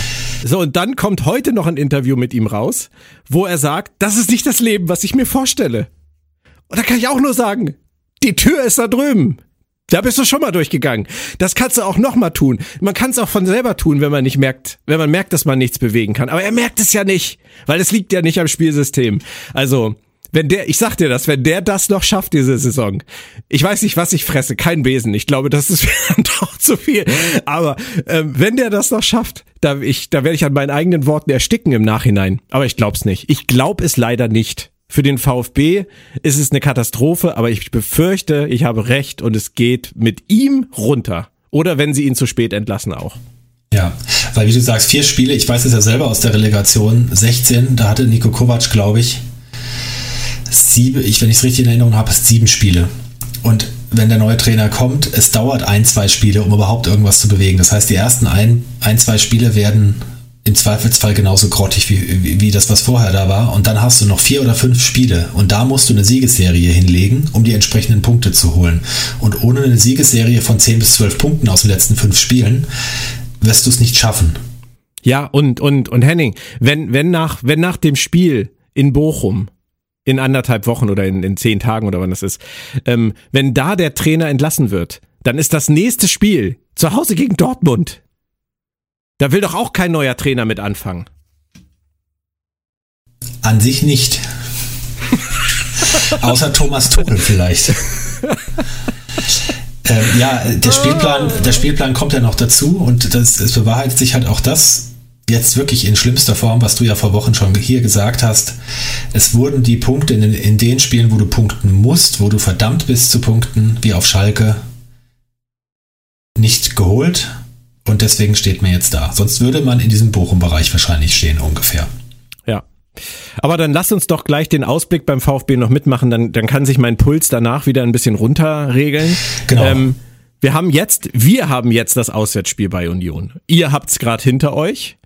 So, und dann kommt heute noch ein Interview mit ihm raus, wo er sagt, das ist nicht das Leben, was ich mir vorstelle. Und da kann ich auch nur sagen, die Tür ist da drüben. Da bist du schon mal durchgegangen. Das kannst du auch noch mal tun. Man kann es auch von selber tun, wenn man nicht merkt, wenn man merkt, dass man nichts bewegen kann. Aber er merkt es ja nicht, weil es liegt ja nicht am Spielsystem. Also, wenn der, ich sag dir das, wenn der das noch schafft diese Saison, ich weiß nicht, was ich fresse, kein Besen. Ich glaube, das ist doch zu viel. Aber ähm, wenn der das noch schafft, da ich, da werde ich an meinen eigenen Worten ersticken im Nachhinein. Aber ich glaub's nicht. Ich glaub es leider nicht. Für den VfB ist es eine Katastrophe, aber ich befürchte, ich habe recht und es geht mit ihm runter. Oder wenn sie ihn zu spät entlassen auch. Ja, weil wie du sagst, vier Spiele, ich weiß es ja selber aus der Relegation, 16, da hatte Nico Kovac, glaube ich, sieben, ich, wenn ich es richtig in Erinnerung habe, sieben Spiele. Und wenn der neue Trainer kommt, es dauert ein, zwei Spiele, um überhaupt irgendwas zu bewegen. Das heißt, die ersten ein, ein zwei Spiele werden im Zweifelsfall genauso grottig wie, wie, wie, das, was vorher da war. Und dann hast du noch vier oder fünf Spiele und da musst du eine Siegesserie hinlegen, um die entsprechenden Punkte zu holen. Und ohne eine Siegesserie von zehn bis zwölf Punkten aus den letzten fünf Spielen wirst du es nicht schaffen. Ja, und, und, und Henning, wenn, wenn nach, wenn nach dem Spiel in Bochum in anderthalb Wochen oder in, in zehn Tagen oder wann das ist, ähm, wenn da der Trainer entlassen wird, dann ist das nächste Spiel zu Hause gegen Dortmund. Da will doch auch kein neuer Trainer mit anfangen. An sich nicht. Außer Thomas Tuchel vielleicht. ähm, ja, der Spielplan, der Spielplan kommt ja noch dazu und das, es bewahrheitet sich halt auch das jetzt wirklich in schlimmster Form, was du ja vor Wochen schon hier gesagt hast. Es wurden die Punkte in, in den Spielen, wo du punkten musst, wo du verdammt bist zu punkten, wie auf Schalke, nicht geholt und deswegen steht man jetzt da. Sonst würde man in diesem Bochum-Bereich wahrscheinlich stehen ungefähr. Ja. Aber dann lass uns doch gleich den Ausblick beim VfB noch mitmachen, dann, dann kann sich mein Puls danach wieder ein bisschen runterregeln. Genau. Ähm, wir haben jetzt, wir haben jetzt das Auswärtsspiel bei Union. Ihr habt's gerade hinter euch.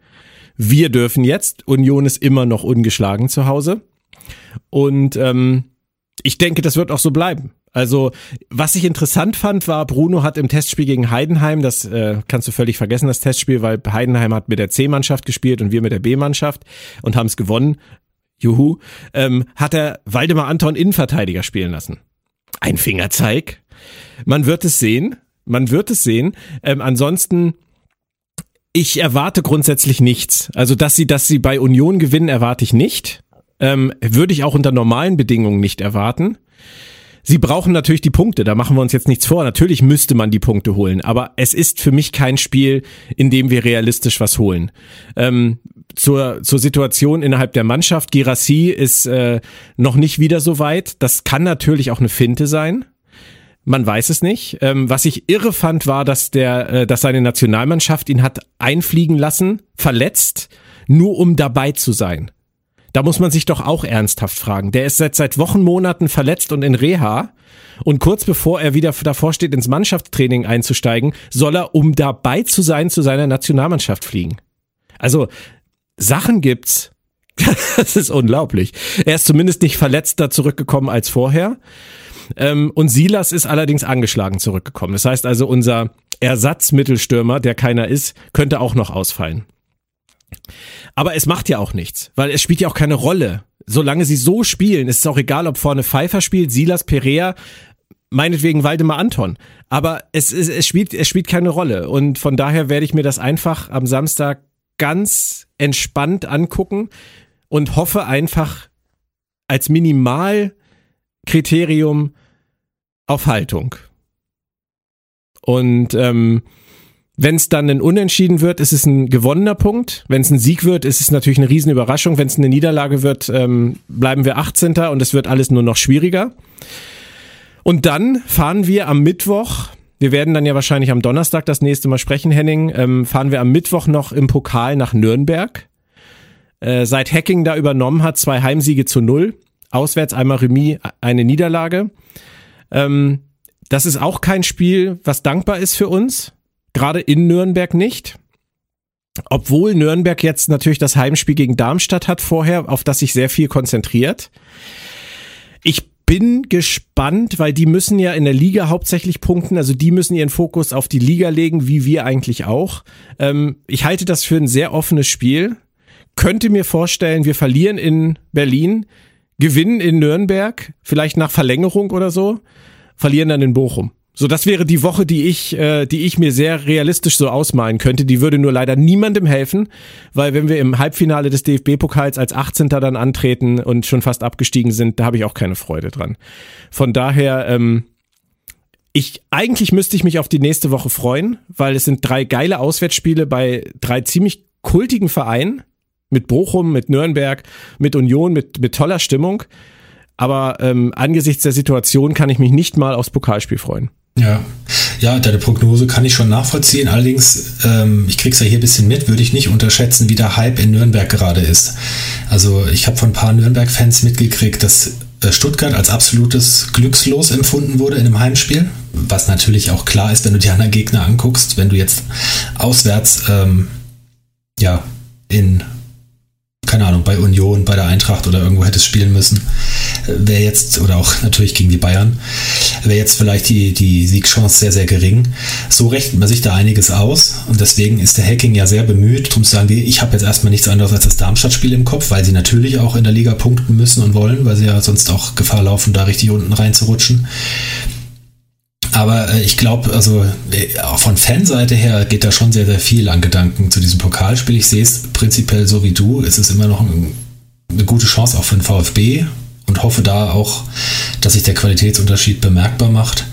Wir dürfen jetzt. Union ist immer noch ungeschlagen zu Hause. Und ähm, ich denke, das wird auch so bleiben. Also, was ich interessant fand, war, Bruno hat im Testspiel gegen Heidenheim, das äh, kannst du völlig vergessen, das Testspiel, weil Heidenheim hat mit der C-Mannschaft gespielt und wir mit der B-Mannschaft und haben es gewonnen. Juhu. Ähm, hat er Waldemar Anton Innenverteidiger spielen lassen. Ein Fingerzeig. Man wird es sehen. Man wird es sehen. Ähm, ansonsten, ich erwarte grundsätzlich nichts. Also, dass sie, dass sie bei Union gewinnen, erwarte ich nicht. Ähm, würde ich auch unter normalen Bedingungen nicht erwarten. Sie brauchen natürlich die Punkte, da machen wir uns jetzt nichts vor. Natürlich müsste man die Punkte holen, aber es ist für mich kein Spiel, in dem wir realistisch was holen. Ähm, zur, zur Situation innerhalb der Mannschaft, Girassi ist äh, noch nicht wieder so weit. Das kann natürlich auch eine Finte sein. Man weiß es nicht. Ähm, was ich irre fand, war, dass der, äh, dass seine Nationalmannschaft ihn hat einfliegen lassen, verletzt, nur um dabei zu sein. Da muss man sich doch auch ernsthaft fragen. Der ist seit, seit Wochen, Monaten verletzt und in Reha. Und kurz bevor er wieder davor steht, ins Mannschaftstraining einzusteigen, soll er, um dabei zu sein, zu seiner Nationalmannschaft fliegen. Also, Sachen gibt's. das ist unglaublich. Er ist zumindest nicht verletzter zurückgekommen als vorher. Ähm, und Silas ist allerdings angeschlagen zurückgekommen. Das heißt also, unser Ersatzmittelstürmer, der keiner ist, könnte auch noch ausfallen. Aber es macht ja auch nichts, weil es spielt ja auch keine Rolle. Solange sie so spielen, ist es auch egal, ob vorne Pfeiffer spielt, Silas Perea, meinetwegen Waldemar Anton. Aber es, es, es, spielt, es spielt keine Rolle. Und von daher werde ich mir das einfach am Samstag ganz entspannt angucken und hoffe einfach als Minimalkriterium auf Haltung. Und ähm, wenn es dann ein Unentschieden wird, ist es ein gewonnener Punkt. Wenn es ein Sieg wird, ist es natürlich eine Riesenüberraschung. Wenn es eine Niederlage wird, ähm, bleiben wir 18. und es wird alles nur noch schwieriger. Und dann fahren wir am Mittwoch, wir werden dann ja wahrscheinlich am Donnerstag das nächste Mal sprechen, Henning, ähm, fahren wir am Mittwoch noch im Pokal nach Nürnberg. Äh, seit Hacking da übernommen hat, zwei Heimsiege zu null. Auswärts einmal Remis, eine Niederlage. Ähm, das ist auch kein Spiel, was dankbar ist für uns gerade in Nürnberg nicht. Obwohl Nürnberg jetzt natürlich das Heimspiel gegen Darmstadt hat vorher, auf das sich sehr viel konzentriert. Ich bin gespannt, weil die müssen ja in der Liga hauptsächlich punkten, also die müssen ihren Fokus auf die Liga legen, wie wir eigentlich auch. Ähm, ich halte das für ein sehr offenes Spiel. Könnte mir vorstellen, wir verlieren in Berlin, gewinnen in Nürnberg, vielleicht nach Verlängerung oder so, verlieren dann in Bochum. So, das wäre die Woche, die ich, äh, die ich mir sehr realistisch so ausmalen könnte. Die würde nur leider niemandem helfen, weil wenn wir im Halbfinale des DFB-Pokals als 18. dann antreten und schon fast abgestiegen sind, da habe ich auch keine Freude dran. Von daher, ähm, ich eigentlich müsste ich mich auf die nächste Woche freuen, weil es sind drei geile Auswärtsspiele bei drei ziemlich kultigen Vereinen mit Bochum, mit Nürnberg, mit Union, mit mit toller Stimmung. Aber ähm, angesichts der Situation kann ich mich nicht mal aufs Pokalspiel freuen. Ja, ja, deine Prognose kann ich schon nachvollziehen. Allerdings, ähm, ich krieg's ja hier ein bisschen mit, würde ich nicht unterschätzen, wie der Hype in Nürnberg gerade ist. Also ich habe von ein paar Nürnberg-Fans mitgekriegt, dass äh, Stuttgart als absolutes Glückslos empfunden wurde in einem Heimspiel. Was natürlich auch klar ist, wenn du die anderen Gegner anguckst, wenn du jetzt auswärts ähm, ja in keine Ahnung, bei Union, bei der Eintracht oder irgendwo hättest spielen müssen, wäre jetzt, oder auch natürlich gegen die Bayern, wäre jetzt vielleicht die, die Siegchance sehr, sehr gering. So rechnet man sich da einiges aus und deswegen ist der Hacking ja sehr bemüht, darum zu sagen, ich habe jetzt erstmal nichts anderes als das Darmstadt-Spiel im Kopf, weil sie natürlich auch in der Liga punkten müssen und wollen, weil sie ja sonst auch Gefahr laufen, da richtig unten reinzurutschen. Aber äh, ich glaube, also äh, von Fanseite her geht da schon sehr, sehr viel an Gedanken zu diesem Pokalspiel. Ich sehe es prinzipiell so wie du. Es ist immer noch ein, eine gute Chance auch für den VfB und hoffe da auch, dass sich der Qualitätsunterschied bemerkbar macht.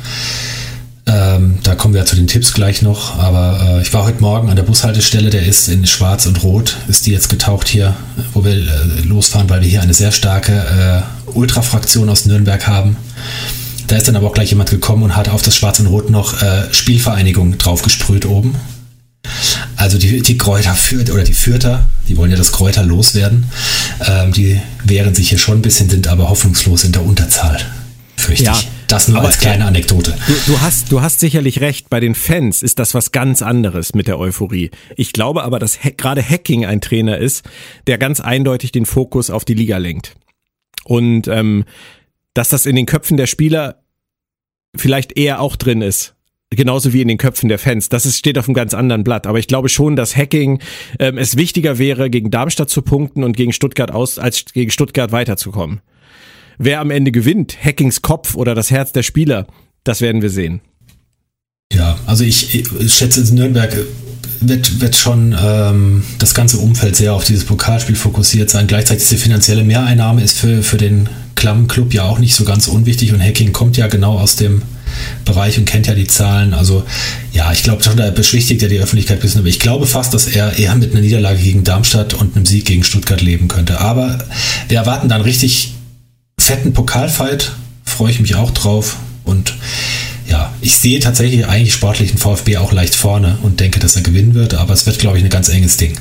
Ähm, da kommen wir ja zu den Tipps gleich noch. Aber äh, ich war heute Morgen an der Bushaltestelle, der ist in Schwarz und Rot, ist die jetzt getaucht hier, wo wir äh, losfahren, weil wir hier eine sehr starke äh, Ultrafraktion aus Nürnberg haben. Da ist dann aber auch gleich jemand gekommen und hat auf das Schwarz und Rot noch äh, Spielvereinigung draufgesprüht oben. Also die, die Kräuter führt oder die Fürther, die wollen ja das Kräuter loswerden. Ähm, die wehren sich hier schon ein bisschen, sind aber hoffnungslos in der Unterzahl. Fürchte ja, ich. Das nur als kleine Anekdote. Du, du, hast, du hast sicherlich recht, bei den Fans ist das was ganz anderes mit der Euphorie. Ich glaube aber, dass gerade Hacking ein Trainer ist, der ganz eindeutig den Fokus auf die Liga lenkt. Und ähm, dass das in den Köpfen der Spieler vielleicht eher auch drin ist. Genauso wie in den Köpfen der Fans. Das ist, steht auf einem ganz anderen Blatt. Aber ich glaube schon, dass Hacking ähm, es wichtiger wäre, gegen Darmstadt zu punkten und gegen Stuttgart aus, als gegen Stuttgart weiterzukommen. Wer am Ende gewinnt, Hackings Kopf oder das Herz der Spieler, das werden wir sehen. Ja, also ich, ich schätze, Nürnberg wird, wird schon ähm, das ganze Umfeld sehr auf dieses Pokalspiel fokussiert sein. Gleichzeitig diese finanzielle Mehreinnahme ist für, für den Klamm-Club ja auch nicht so ganz unwichtig und Hacking kommt ja genau aus dem Bereich und kennt ja die Zahlen. Also ja, ich glaube schon, da beschwichtigt er die Öffentlichkeit ein bisschen, aber ich glaube fast, dass er eher mit einer Niederlage gegen Darmstadt und einem Sieg gegen Stuttgart leben könnte. Aber wir erwarten dann richtig fetten Pokalfight, freue ich mich auch drauf und ja, ich sehe tatsächlich eigentlich sportlichen VfB auch leicht vorne und denke, dass er gewinnen wird, aber es wird, glaube ich, ein ganz enges Ding.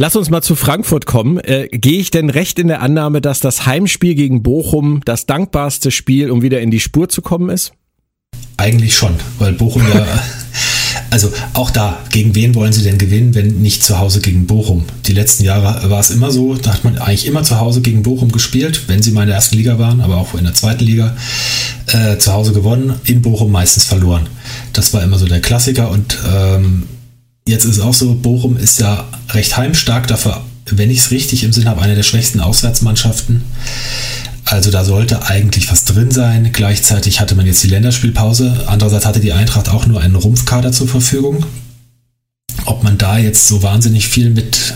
Lass uns mal zu Frankfurt kommen. Äh, Gehe ich denn recht in der Annahme, dass das Heimspiel gegen Bochum das dankbarste Spiel, um wieder in die Spur zu kommen ist? Eigentlich schon, weil Bochum ja, also auch da, gegen wen wollen sie denn gewinnen, wenn nicht zu Hause gegen Bochum? Die letzten Jahre war es immer so, da hat man eigentlich immer zu Hause gegen Bochum gespielt, wenn sie mal in der ersten Liga waren, aber auch in der zweiten Liga, äh, zu Hause gewonnen, in Bochum meistens verloren. Das war immer so der Klassiker und ähm, jetzt ist es auch so, Bochum ist ja recht heimstark, dafür, wenn ich es richtig im Sinn habe, eine der schwächsten Auswärtsmannschaften. Also da sollte eigentlich was drin sein. Gleichzeitig hatte man jetzt die Länderspielpause. Andererseits hatte die Eintracht auch nur einen Rumpfkader zur Verfügung. Ob man da jetzt so wahnsinnig viel mit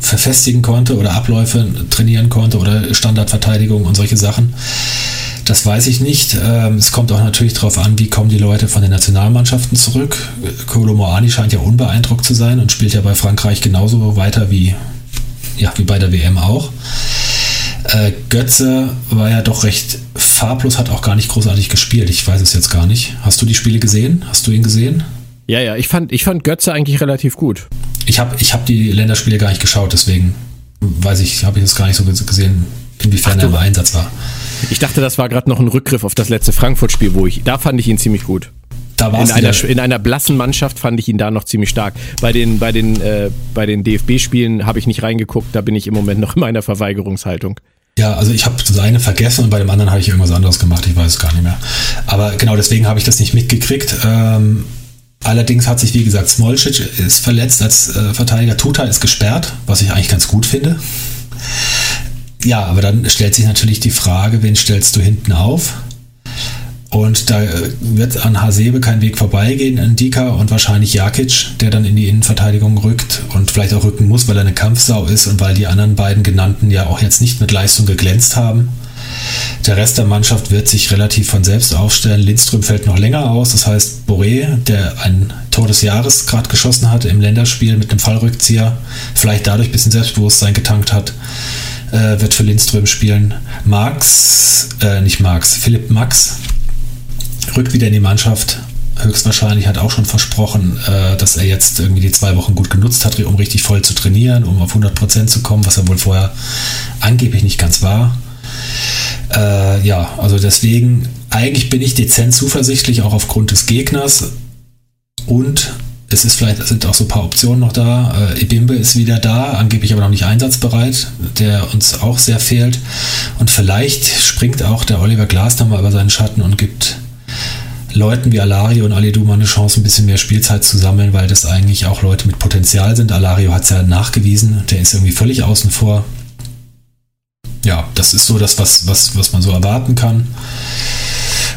verfestigen konnte oder Abläufe trainieren konnte oder Standardverteidigung und solche Sachen, das weiß ich nicht. Ähm, es kommt auch natürlich darauf an, wie kommen die Leute von den Nationalmannschaften zurück. Kolo Moani scheint ja unbeeindruckt zu sein und spielt ja bei Frankreich genauso weiter wie, ja, wie bei der WM auch. Äh, Götze war ja doch recht farblos, hat auch gar nicht großartig gespielt. Ich weiß es jetzt gar nicht. Hast du die Spiele gesehen? Hast du ihn gesehen? Ja, ja, ich fand, ich fand Götze eigentlich relativ gut. Ich habe ich hab die Länderspiele gar nicht geschaut, deswegen weiß ich, habe ich das gar nicht so gesehen, inwiefern Ach, er im Einsatz war. Ich dachte, das war gerade noch ein Rückgriff auf das letzte Frankfurt-Spiel, wo ich, da fand ich ihn ziemlich gut. Da in, einer, in einer blassen Mannschaft fand ich ihn da noch ziemlich stark. Bei den, bei den, äh, bei den DFB-Spielen habe ich nicht reingeguckt, da bin ich im Moment noch in meiner Verweigerungshaltung. Ja, also ich habe das eine vergessen und bei dem anderen habe ich irgendwas anderes gemacht, ich weiß es gar nicht mehr. Aber genau deswegen habe ich das nicht mitgekriegt. Ähm, allerdings hat sich, wie gesagt, Smolcic ist verletzt als äh, Verteidiger, Tuta ist gesperrt, was ich eigentlich ganz gut finde. Ja, aber dann stellt sich natürlich die Frage, wen stellst du hinten auf? Und da äh, wird an Hasebe kein Weg vorbeigehen, an Dika und wahrscheinlich Jakic, der dann in die Innenverteidigung rückt und vielleicht auch rücken muss, weil er eine Kampfsau ist und weil die anderen beiden genannten ja auch jetzt nicht mit Leistung geglänzt haben. Der Rest der Mannschaft wird sich relativ von selbst aufstellen. Lindström fällt noch länger aus. Das heißt, Boré, der ein Tor des Jahres gerade geschossen hat im Länderspiel mit einem Fallrückzieher, vielleicht dadurch ein bisschen Selbstbewusstsein getankt hat, äh, wird für Lindström spielen. Max, äh, nicht Max, Philipp Max rückt wieder in die Mannschaft. Höchstwahrscheinlich hat auch schon versprochen, äh, dass er jetzt irgendwie die zwei Wochen gut genutzt hat, um richtig voll zu trainieren, um auf 100% zu kommen, was er wohl vorher angeblich nicht ganz war. Äh, ja, also deswegen, eigentlich bin ich dezent zuversichtlich, auch aufgrund des Gegners. Und es ist vielleicht, sind auch so ein paar Optionen noch da. Äh, Ibimbe ist wieder da, angeblich aber noch nicht einsatzbereit, der uns auch sehr fehlt. Und vielleicht springt auch der Oliver Glas nochmal über seinen Schatten und gibt Leuten wie Alario und Alidu mal eine Chance, ein bisschen mehr Spielzeit zu sammeln, weil das eigentlich auch Leute mit Potenzial sind. Alario hat es ja nachgewiesen, der ist irgendwie völlig außen vor. Ja, das ist so das, was, was, was man so erwarten kann.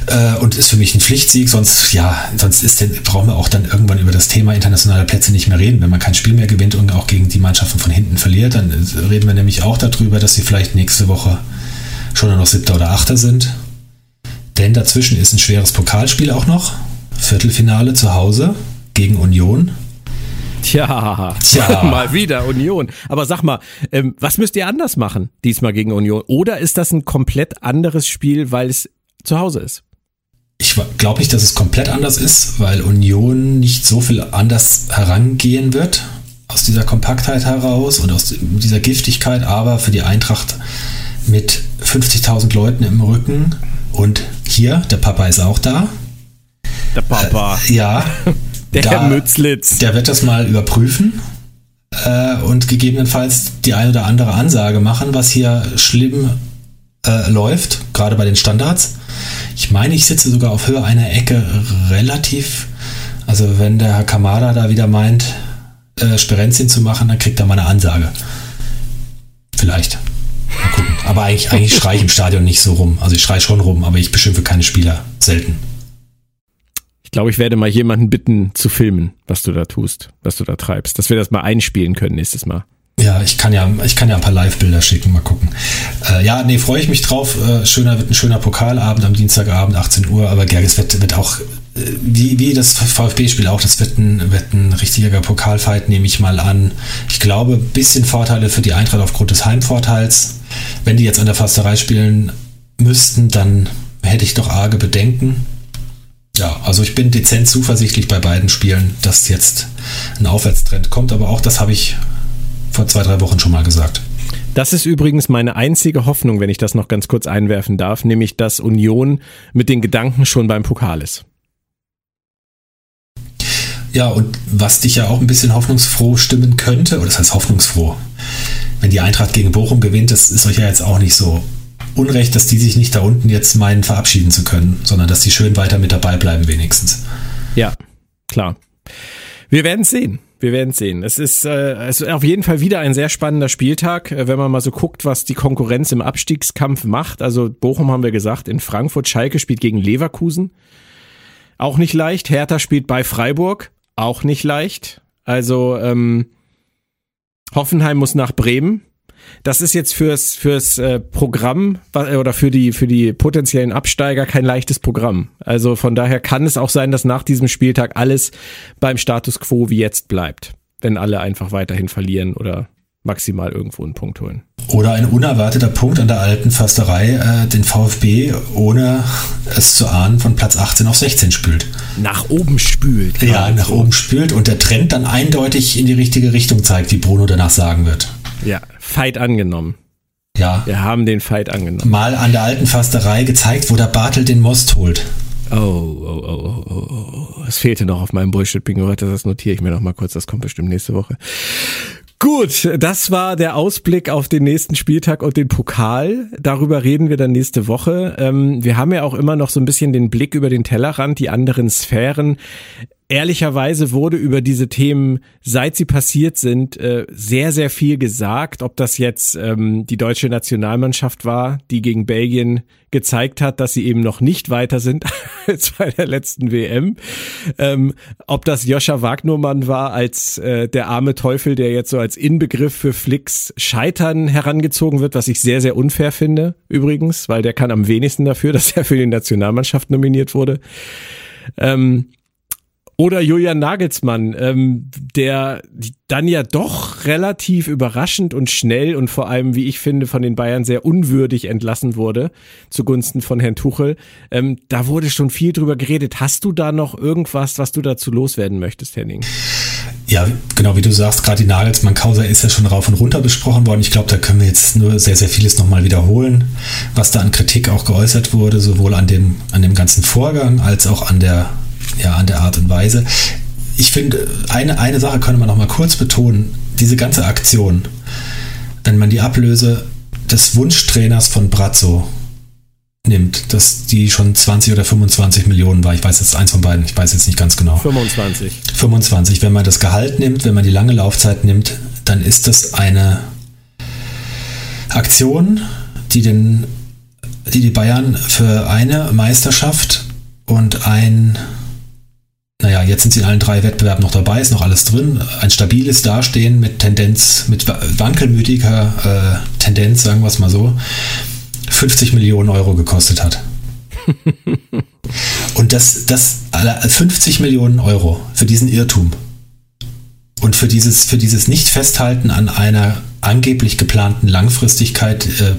Äh, und ist für mich ein Pflichtsieg, sonst, ja, sonst ist denn, brauchen wir auch dann irgendwann über das Thema internationale Plätze nicht mehr reden. Wenn man kein Spiel mehr gewinnt und auch gegen die Mannschaften von hinten verliert, dann reden wir nämlich auch darüber, dass sie vielleicht nächste Woche schon noch Siebter oder Achter sind. Denn dazwischen ist ein schweres Pokalspiel auch noch. Viertelfinale zu Hause gegen Union. Tja, Tja, mal wieder Union. Aber sag mal, ähm, was müsst ihr anders machen diesmal gegen Union? Oder ist das ein komplett anderes Spiel, weil es zu Hause ist? Ich glaube nicht, dass es komplett anders ist, weil Union nicht so viel anders herangehen wird aus dieser Kompaktheit heraus und aus dieser Giftigkeit, aber für die Eintracht mit 50.000 Leuten im Rücken und hier, der Papa ist auch da. Der Papa. Äh, ja. der da, Herr Mützlitz. Der wird das mal überprüfen äh, und gegebenenfalls die ein oder andere Ansage machen, was hier schlimm äh, läuft, gerade bei den Standards. Ich meine, ich sitze sogar auf Höhe einer Ecke relativ. Also wenn der Herr Kamada da wieder meint, äh, Sperenzien zu machen, dann kriegt er mal eine Ansage. Vielleicht. Mal gucken. Aber eigentlich, eigentlich schreie ich im Stadion nicht so rum. Also ich schreie schon rum, aber ich beschimpfe keine Spieler. Selten. Ich glaube, ich werde mal jemanden bitten zu filmen, was du da tust, was du da treibst, dass wir das mal einspielen können nächstes Mal. Ja, ich kann ja, ich kann ja ein paar Live-Bilder schicken, mal gucken. Äh, ja, nee, freue ich mich drauf. Äh, schöner wird ein schöner Pokalabend am Dienstagabend, 18 Uhr, aber Gerges wird, wird auch, äh, wie, wie das VfB-Spiel auch, das wird ein, wird ein richtiger Pokalfight, nehme ich mal an. Ich glaube, bisschen Vorteile für die Eintracht aufgrund des Heimvorteils. Wenn die jetzt an der Fasterei spielen müssten, dann hätte ich doch arge Bedenken. Ja, also ich bin dezent zuversichtlich bei beiden Spielen, dass jetzt ein Aufwärtstrend kommt, aber auch das habe ich vor zwei, drei Wochen schon mal gesagt. Das ist übrigens meine einzige Hoffnung, wenn ich das noch ganz kurz einwerfen darf, nämlich dass Union mit den Gedanken schon beim Pokal ist. Ja, und was dich ja auch ein bisschen hoffnungsfroh stimmen könnte, oder das heißt hoffnungsfroh, wenn die Eintracht gegen Bochum gewinnt, das ist euch ja jetzt auch nicht so unrecht, dass die sich nicht da unten jetzt meinen, verabschieden zu können, sondern dass die schön weiter mit dabei bleiben wenigstens. Ja, klar. Wir werden sehen. Wir werden sehen. Es ist, äh, es ist auf jeden Fall wieder ein sehr spannender Spieltag, äh, wenn man mal so guckt, was die Konkurrenz im Abstiegskampf macht. Also Bochum haben wir gesagt, in Frankfurt, Schalke spielt gegen Leverkusen. Auch nicht leicht. Hertha spielt bei Freiburg. Auch nicht leicht. Also ähm, Hoffenheim muss nach Bremen. Das ist jetzt fürs fürs äh, Programm oder für die für die potenziellen Absteiger kein leichtes Programm. Also von daher kann es auch sein, dass nach diesem Spieltag alles beim Status quo wie jetzt bleibt, wenn alle einfach weiterhin verlieren oder maximal irgendwo einen Punkt holen. Oder ein unerwarteter Punkt an der alten Försterei, äh, den VfB, ohne es zu ahnen, von Platz 18 auf 16 spült. Nach oben spült. Ja, nach so. oben spült und der Trend dann eindeutig in die richtige Richtung zeigt, wie Bruno danach sagen wird. Ja, Fight angenommen. Ja. Wir haben den Fight angenommen. Mal an der alten Fasterei gezeigt, wo der Bartel den Most holt. Oh, oh, oh, oh, oh. Es fehlte noch auf meinem Bullshit-Bingo. Das notiere ich mir noch mal kurz. Das kommt bestimmt nächste Woche. Gut, das war der Ausblick auf den nächsten Spieltag und den Pokal. Darüber reden wir dann nächste Woche. Ähm, wir haben ja auch immer noch so ein bisschen den Blick über den Tellerrand, die anderen Sphären ehrlicherweise wurde über diese Themen, seit sie passiert sind, äh, sehr, sehr viel gesagt. Ob das jetzt ähm, die deutsche Nationalmannschaft war, die gegen Belgien gezeigt hat, dass sie eben noch nicht weiter sind als bei der letzten WM. Ähm, ob das Joscha Wagnermann war als äh, der arme Teufel, der jetzt so als Inbegriff für Flicks Scheitern herangezogen wird, was ich sehr, sehr unfair finde übrigens, weil der kann am wenigsten dafür, dass er für die Nationalmannschaft nominiert wurde. Ähm, oder Julian Nagelsmann, ähm, der dann ja doch relativ überraschend und schnell und vor allem, wie ich finde, von den Bayern sehr unwürdig entlassen wurde zugunsten von Herrn Tuchel. Ähm, da wurde schon viel drüber geredet. Hast du da noch irgendwas, was du dazu loswerden möchtest, Henning? Ja, genau wie du sagst, gerade die Nagelsmann-Causa ist ja schon rauf und runter besprochen worden. Ich glaube, da können wir jetzt nur sehr, sehr vieles nochmal wiederholen, was da an Kritik auch geäußert wurde, sowohl an dem, an dem ganzen Vorgang als auch an der, ja, an der Art und Weise. Ich finde, eine, eine Sache könnte man nochmal kurz betonen. Diese ganze Aktion, wenn man die Ablöse des Wunschtrainers von Brazzo nimmt, dass die schon 20 oder 25 Millionen war. Ich weiß jetzt eins von beiden, ich weiß jetzt nicht ganz genau. 25. 25. Wenn man das Gehalt nimmt, wenn man die lange Laufzeit nimmt, dann ist das eine Aktion, die den, die, die Bayern für eine Meisterschaft und ein, naja, jetzt sind sie in allen drei Wettbewerben noch dabei, ist noch alles drin, ein stabiles Dastehen mit Tendenz, mit wankelmütiger äh, Tendenz, sagen wir es mal so, 50 Millionen Euro gekostet hat. Und das, das 50 Millionen Euro für diesen Irrtum und für dieses, für dieses Nicht-Festhalten an einer angeblich geplanten Langfristigkeit, äh,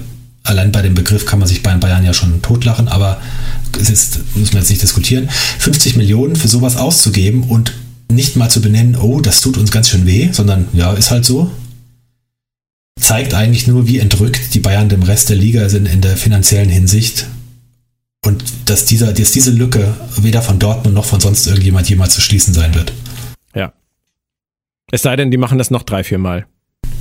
allein bei dem Begriff kann man sich bei Bayern ja schon totlachen, aber es ist, müssen wir jetzt nicht diskutieren, 50 Millionen für sowas auszugeben und nicht mal zu benennen, oh, das tut uns ganz schön weh, sondern ja, ist halt so, zeigt eigentlich nur, wie entrückt die Bayern dem Rest der Liga sind in der finanziellen Hinsicht. Und dass, dieser, dass diese Lücke weder von Dortmund noch von sonst irgendjemand jemals zu schließen sein wird. Ja. Es sei denn, die machen das noch drei, vier Mal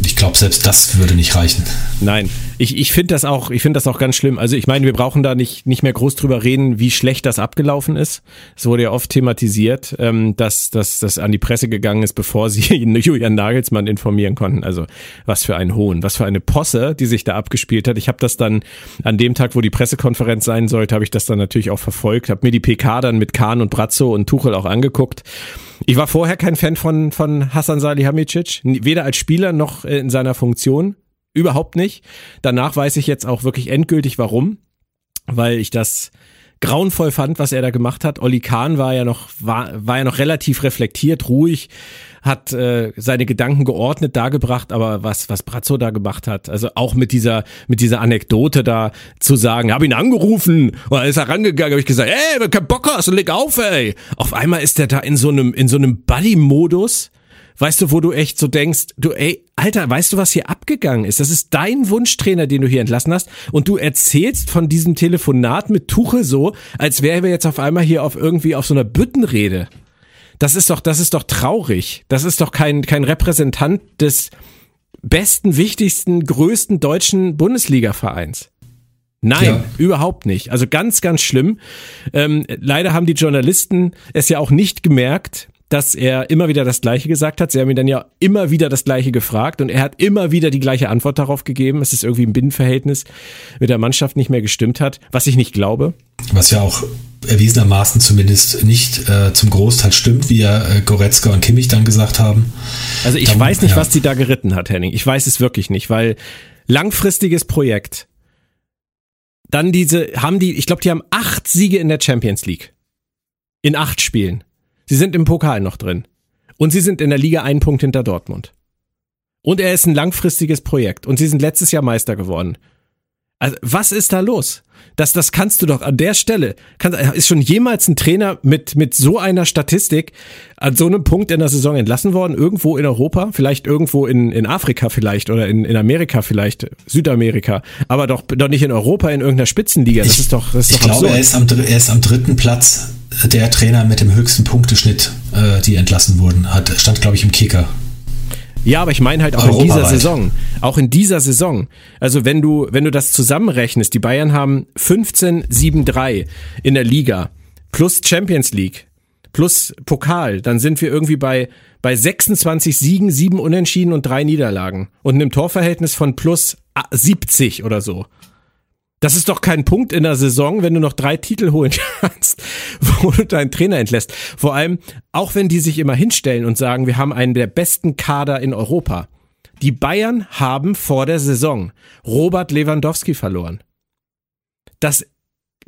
ich glaube, selbst das würde nicht reichen. Nein, ich, ich finde das auch, ich finde das auch ganz schlimm. Also ich meine, wir brauchen da nicht, nicht mehr groß drüber reden, wie schlecht das abgelaufen ist. Es wurde ja oft thematisiert, ähm, dass, dass das an die Presse gegangen ist, bevor sie Julian Nagelsmann informieren konnten. Also was für ein Hohn, was für eine Posse, die sich da abgespielt hat. Ich habe das dann an dem Tag, wo die Pressekonferenz sein sollte, habe ich das dann natürlich auch verfolgt, habe mir die PK dann mit Kahn und Brazzo und Tuchel auch angeguckt ich war vorher kein Fan von, von Hassan Salihamidzic, weder als Spieler noch in seiner Funktion. Überhaupt nicht. Danach weiß ich jetzt auch wirklich endgültig warum. Weil ich das grauenvoll fand, was er da gemacht hat. Olli Kahn war ja noch, war, war ja noch relativ reflektiert, ruhig, hat äh, seine Gedanken geordnet dargebracht, aber was, was Brazzo da gemacht hat, also auch mit dieser, mit dieser Anekdote da zu sagen, habe ihn angerufen, oder ist er rangegangen, habe ich gesagt, ey, wenn du keinen Bock hast, leg auf, ey. Auf einmal ist er da in so einem, in so einem Buddy-Modus, weißt du, wo du echt so denkst, du, ey, Alter, weißt du, was hier abgegangen ist? Das ist dein Wunschtrainer, den du hier entlassen hast. Und du erzählst von diesem Telefonat mit Tuche so, als wären wir jetzt auf einmal hier auf irgendwie auf so einer Büttenrede. Das ist doch, das ist doch traurig. Das ist doch kein, kein Repräsentant des besten, wichtigsten, größten deutschen Bundesliga-Vereins. Nein, ja. überhaupt nicht. Also ganz, ganz schlimm. Ähm, leider haben die Journalisten es ja auch nicht gemerkt, dass er immer wieder das Gleiche gesagt hat. Sie haben ihn dann ja immer wieder das Gleiche gefragt und er hat immer wieder die gleiche Antwort darauf gegeben. Es ist irgendwie ein Binnenverhältnis mit der Mannschaft nicht mehr gestimmt hat, was ich nicht glaube. Was ja auch erwiesenermaßen zumindest nicht äh, zum Großteil stimmt, wie ja äh, Goretzka und Kimmich dann gesagt haben. Also ich dann, weiß nicht, ja. was die da geritten hat, Henning. Ich weiß es wirklich nicht, weil langfristiges Projekt. Dann diese, haben die, ich glaube, die haben acht Siege in der Champions League. In acht Spielen. Sie sind im Pokal noch drin. Und sie sind in der Liga einen Punkt hinter Dortmund. Und er ist ein langfristiges Projekt. Und sie sind letztes Jahr Meister geworden. Also, was ist da los? Das, das kannst du doch an der Stelle. Kann, ist schon jemals ein Trainer mit, mit so einer Statistik an so einem Punkt in der Saison entlassen worden? Irgendwo in Europa? Vielleicht irgendwo in, in Afrika vielleicht oder in, in Amerika vielleicht, Südamerika. Aber doch, doch nicht in Europa in irgendeiner Spitzenliga. Das ich, ist doch, das ist ich doch glaube, er ist, am, er ist am dritten Platz der Trainer mit dem höchsten Punkteschnitt, äh, die entlassen wurden. Hat, stand, glaube ich, im Kicker. Ja, aber ich meine halt auch in dieser Saison. Auch in dieser Saison. Also wenn du, wenn du das zusammenrechnest, die Bayern haben 15-7-3 in der Liga plus Champions League plus Pokal, dann sind wir irgendwie bei, bei 26 Siegen, 7 Unentschieden und 3 Niederlagen. Und einem Torverhältnis von plus 70 oder so. Das ist doch kein Punkt in der Saison, wenn du noch drei Titel holen kannst, wo du deinen Trainer entlässt. Vor allem, auch wenn die sich immer hinstellen und sagen, wir haben einen der besten Kader in Europa. Die Bayern haben vor der Saison Robert Lewandowski verloren. Das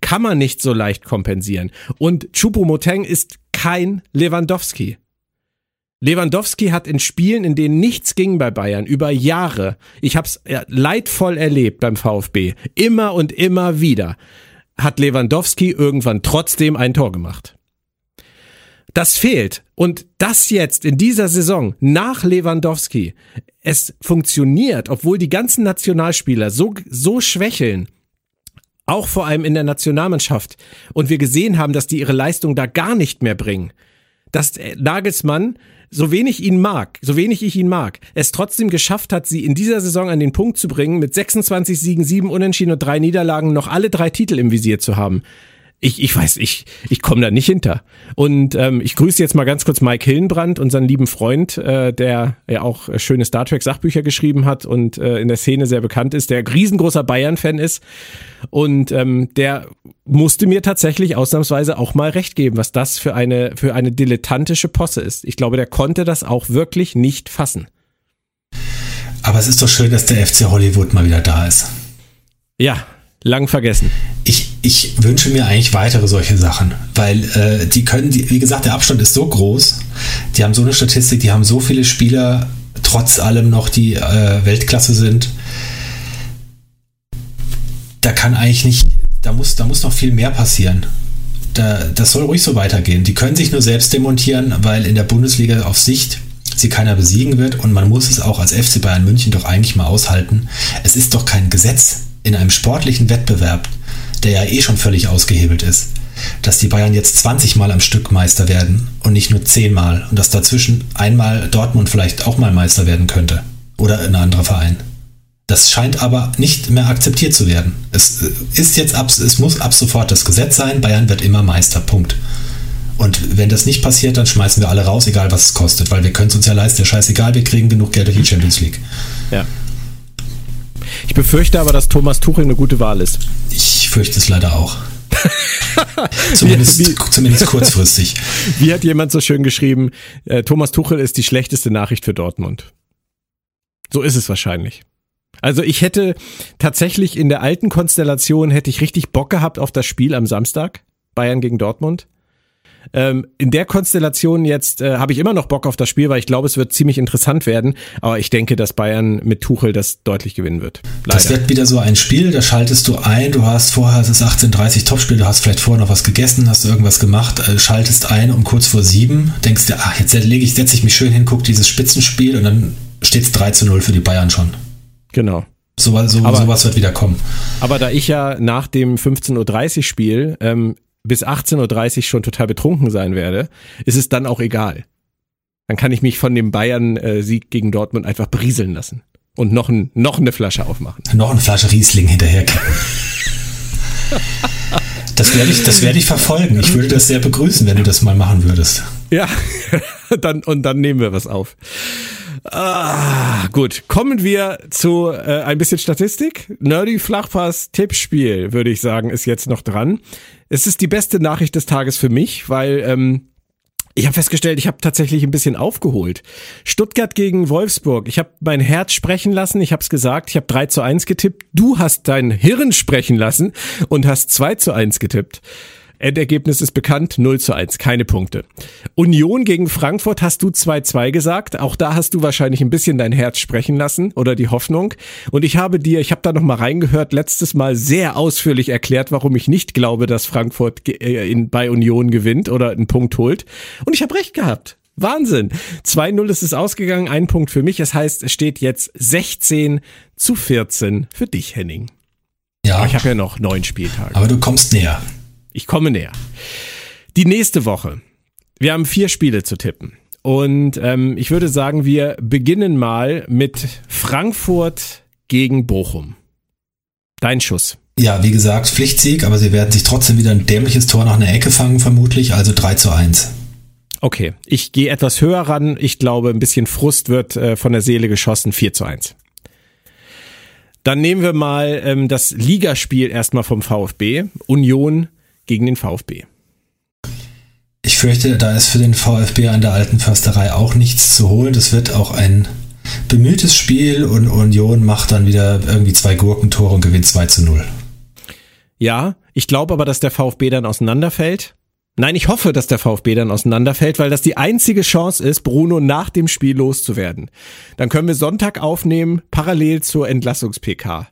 kann man nicht so leicht kompensieren. Und Choupo-Moteng ist kein Lewandowski. Lewandowski hat in Spielen, in denen nichts ging bei Bayern, über Jahre, ich habe es leidvoll erlebt beim VfB, immer und immer wieder, hat Lewandowski irgendwann trotzdem ein Tor gemacht. Das fehlt. Und das jetzt in dieser Saison nach Lewandowski, es funktioniert, obwohl die ganzen Nationalspieler so, so schwächeln, auch vor allem in der Nationalmannschaft, und wir gesehen haben, dass die ihre Leistung da gar nicht mehr bringen, dass Nagelsmann so wenig ihn mag, so wenig ich ihn mag, es trotzdem geschafft hat, sie in dieser Saison an den Punkt zu bringen, mit 26 Siegen, 7 Unentschieden und drei Niederlagen noch alle drei Titel im Visier zu haben ich, ich weiß, ich, ich komme da nicht hinter. Und ähm, ich grüße jetzt mal ganz kurz Mike Hillenbrand, unseren lieben Freund, äh, der ja auch schöne Star Trek Sachbücher geschrieben hat und äh, in der Szene sehr bekannt ist, der riesengroßer Bayern-Fan ist. Und ähm, der musste mir tatsächlich ausnahmsweise auch mal recht geben, was das für eine, für eine dilettantische Posse ist. Ich glaube, der konnte das auch wirklich nicht fassen. Aber es ist doch schön, dass der FC Hollywood mal wieder da ist. Ja, lang vergessen. Ich, ich wünsche mir eigentlich weitere solche Sachen, weil äh, die können, die, wie gesagt, der Abstand ist so groß, die haben so eine Statistik, die haben so viele Spieler, trotz allem noch, die äh, Weltklasse sind. Da kann eigentlich nicht, da muss, da muss noch viel mehr passieren. Da, das soll ruhig so weitergehen. Die können sich nur selbst demontieren, weil in der Bundesliga auf Sicht sie keiner besiegen wird und man muss es auch als FC Bayern München doch eigentlich mal aushalten. Es ist doch kein Gesetz in einem sportlichen Wettbewerb, der ja eh schon völlig ausgehebelt ist, dass die Bayern jetzt 20 Mal am Stück Meister werden und nicht nur 10 Mal und dass dazwischen einmal Dortmund vielleicht auch mal Meister werden könnte oder ein anderer Verein. Das scheint aber nicht mehr akzeptiert zu werden. Es äh, ist jetzt ab, es muss ab sofort das Gesetz sein, Bayern wird immer Meister. Punkt. Und wenn das nicht passiert, dann schmeißen wir alle raus, egal was es kostet, weil wir können es uns ja leisten, scheißegal, wir kriegen genug Geld durch die Champions League. Ja. Ich befürchte aber, dass Thomas Tuchel eine gute Wahl ist. Ich fürchte es leider auch. zumindest, wie, zumindest kurzfristig. Wie hat jemand so schön geschrieben, äh, Thomas Tuchel ist die schlechteste Nachricht für Dortmund. So ist es wahrscheinlich. Also ich hätte tatsächlich in der alten Konstellation hätte ich richtig Bock gehabt auf das Spiel am Samstag. Bayern gegen Dortmund. Ähm, in der Konstellation jetzt äh, habe ich immer noch Bock auf das Spiel, weil ich glaube, es wird ziemlich interessant werden. Aber ich denke, dass Bayern mit Tuchel das deutlich gewinnen wird. Leider. Das wird wieder so ein Spiel, da schaltest du ein, du hast vorher, es ist 18.30 Topspiel, du hast vielleicht vorher noch was gegessen, hast du irgendwas gemacht, äh, schaltest ein um kurz vor sieben, denkst dir, ach, jetzt lege ich, setze ich mich schön hin, guck dieses Spitzenspiel und dann steht es 3 zu 0 für die Bayern schon. Genau. So, so, aber, sowas wird wieder kommen. Aber da ich ja nach dem 15.30 Uhr Spiel ähm, bis 18.30 Uhr schon total betrunken sein werde, ist es dann auch egal. Dann kann ich mich von dem Bayern-Sieg gegen Dortmund einfach berieseln lassen. Und noch, ein, noch eine Flasche aufmachen. Noch eine Flasche Riesling hinterher. Das werde ich, das werde ich verfolgen. Ich würde das sehr begrüßen, wenn du das mal machen würdest. Ja, dann, und dann nehmen wir was auf. Ah, gut. Kommen wir zu äh, ein bisschen Statistik. Nerdy Flachpass Tippspiel, würde ich sagen, ist jetzt noch dran. Es ist die beste Nachricht des Tages für mich, weil ähm, ich habe festgestellt, ich habe tatsächlich ein bisschen aufgeholt. Stuttgart gegen Wolfsburg. Ich habe mein Herz sprechen lassen. Ich habe es gesagt. Ich habe 3 zu 1 getippt. Du hast dein Hirn sprechen lassen und hast 2 zu 1 getippt. Endergebnis ist bekannt, 0 zu 1, keine Punkte. Union gegen Frankfurt hast du 2-2 gesagt. Auch da hast du wahrscheinlich ein bisschen dein Herz sprechen lassen oder die Hoffnung. Und ich habe dir, ich habe da nochmal reingehört, letztes Mal sehr ausführlich erklärt, warum ich nicht glaube, dass Frankfurt äh, in, bei Union gewinnt oder einen Punkt holt. Und ich habe recht gehabt. Wahnsinn. 2-0 ist es ausgegangen, ein Punkt für mich. Das heißt, es steht jetzt 16 zu 14 für dich, Henning. Ja. Aber ich habe ja noch neun Spieltage. Aber du kommst näher. Ich komme näher. Die nächste Woche. Wir haben vier Spiele zu tippen. Und ähm, ich würde sagen, wir beginnen mal mit Frankfurt gegen Bochum. Dein Schuss. Ja, wie gesagt, Pflichtsieg, aber sie werden sich trotzdem wieder ein dämliches Tor nach einer Ecke fangen, vermutlich, also 3 zu 1. Okay, ich gehe etwas höher ran. Ich glaube, ein bisschen Frust wird äh, von der Seele geschossen, 4 zu 1. Dann nehmen wir mal ähm, das Ligaspiel erstmal vom VfB. Union gegen den VfB. Ich fürchte, da ist für den VfB an der alten Försterei auch nichts zu holen. Das wird auch ein bemühtes Spiel und Union macht dann wieder irgendwie zwei Gurkentore und gewinnt 2 zu 0. Ja, ich glaube aber, dass der VfB dann auseinanderfällt. Nein, ich hoffe, dass der VfB dann auseinanderfällt, weil das die einzige Chance ist, Bruno nach dem Spiel loszuwerden. Dann können wir Sonntag aufnehmen, parallel zur Entlassungs-PK.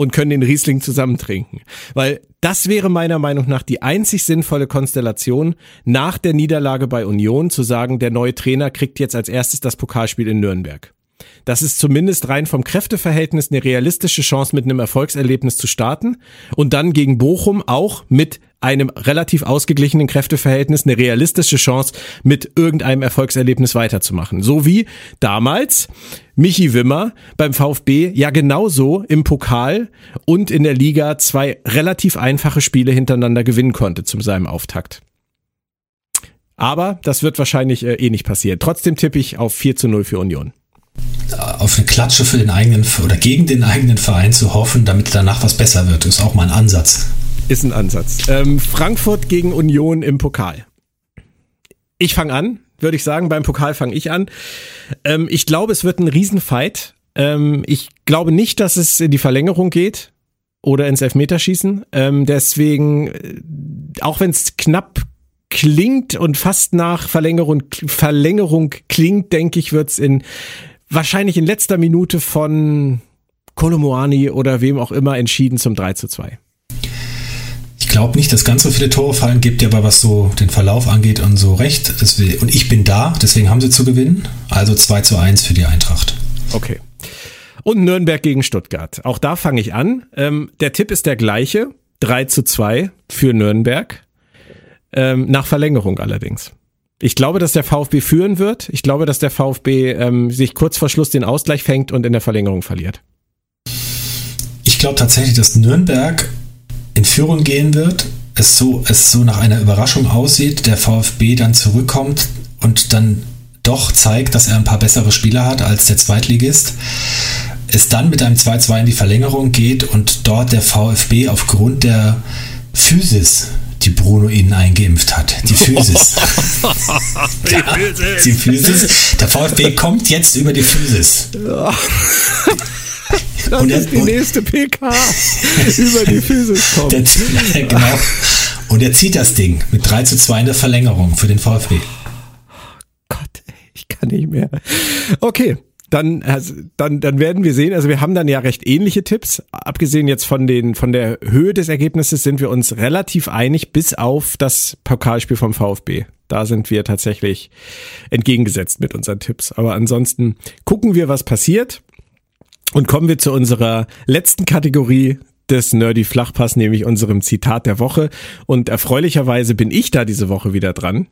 Und können den Riesling zusammen trinken. Weil das wäre meiner Meinung nach die einzig sinnvolle Konstellation, nach der Niederlage bei Union zu sagen, der neue Trainer kriegt jetzt als erstes das Pokalspiel in Nürnberg. Das ist zumindest rein vom Kräfteverhältnis eine realistische Chance, mit einem Erfolgserlebnis zu starten und dann gegen Bochum auch mit einem relativ ausgeglichenen Kräfteverhältnis eine realistische Chance, mit irgendeinem Erfolgserlebnis weiterzumachen. So wie damals Michi Wimmer beim VfB ja genauso im Pokal und in der Liga zwei relativ einfache Spiele hintereinander gewinnen konnte zu seinem Auftakt. Aber das wird wahrscheinlich äh, eh nicht passieren. Trotzdem tippe ich auf 4 zu 0 für Union auf eine Klatsche für den eigenen oder gegen den eigenen Verein zu hoffen, damit danach was besser wird, ist auch mal ein Ansatz. Ist ein Ansatz. Ähm, Frankfurt gegen Union im Pokal. Ich fange an, würde ich sagen. Beim Pokal fange ich an. Ähm, ich glaube, es wird ein Riesenfight. Ähm, ich glaube nicht, dass es in die Verlängerung geht oder ins Elfmeterschießen. Ähm, deswegen, äh, auch wenn es knapp klingt und fast nach Verlängerung, Verlängerung klingt, denke ich, wird es in wahrscheinlich in letzter Minute von Kolomoani oder wem auch immer entschieden zum 3 zu 2. Ich glaube nicht, dass ganz so viele Tore fallen, gibt dir aber was so den Verlauf angeht und so recht. Und ich bin da, deswegen haben sie zu gewinnen. Also 2 zu 1 für die Eintracht. Okay. Und Nürnberg gegen Stuttgart. Auch da fange ich an. Ähm, der Tipp ist der gleiche. 3 zu 2 für Nürnberg. Ähm, nach Verlängerung allerdings. Ich glaube, dass der VfB führen wird. Ich glaube, dass der VfB ähm, sich kurz vor Schluss den Ausgleich fängt und in der Verlängerung verliert. Ich glaube tatsächlich, dass Nürnberg in Führung gehen wird. Es so, es so nach einer Überraschung aussieht, der VfB dann zurückkommt und dann doch zeigt, dass er ein paar bessere Spieler hat als der Zweitligist. Es dann mit einem 2-2 in die Verlängerung geht und dort der VfB aufgrund der Physis die Bruno ihnen eingeimpft hat. Die Physis. die, ja, Physis. die Physis. Der VfB kommt jetzt über die Physis. Das und ist die nächste PK. über die Physis kommt. Der, genau. Und er zieht das Ding mit 3 zu 2 in der Verlängerung für den VfB. Gott, ich kann nicht mehr. Okay, dann, also, dann, dann werden wir sehen. Also wir haben dann ja recht ähnliche Tipps. Abgesehen jetzt von den, von der Höhe des Ergebnisses sind wir uns relativ einig, bis auf das Pokalspiel vom VfB. Da sind wir tatsächlich entgegengesetzt mit unseren Tipps. Aber ansonsten gucken wir, was passiert. Und kommen wir zu unserer letzten Kategorie des Nerdy Flachpass, nämlich unserem Zitat der Woche. Und erfreulicherweise bin ich da diese Woche wieder dran.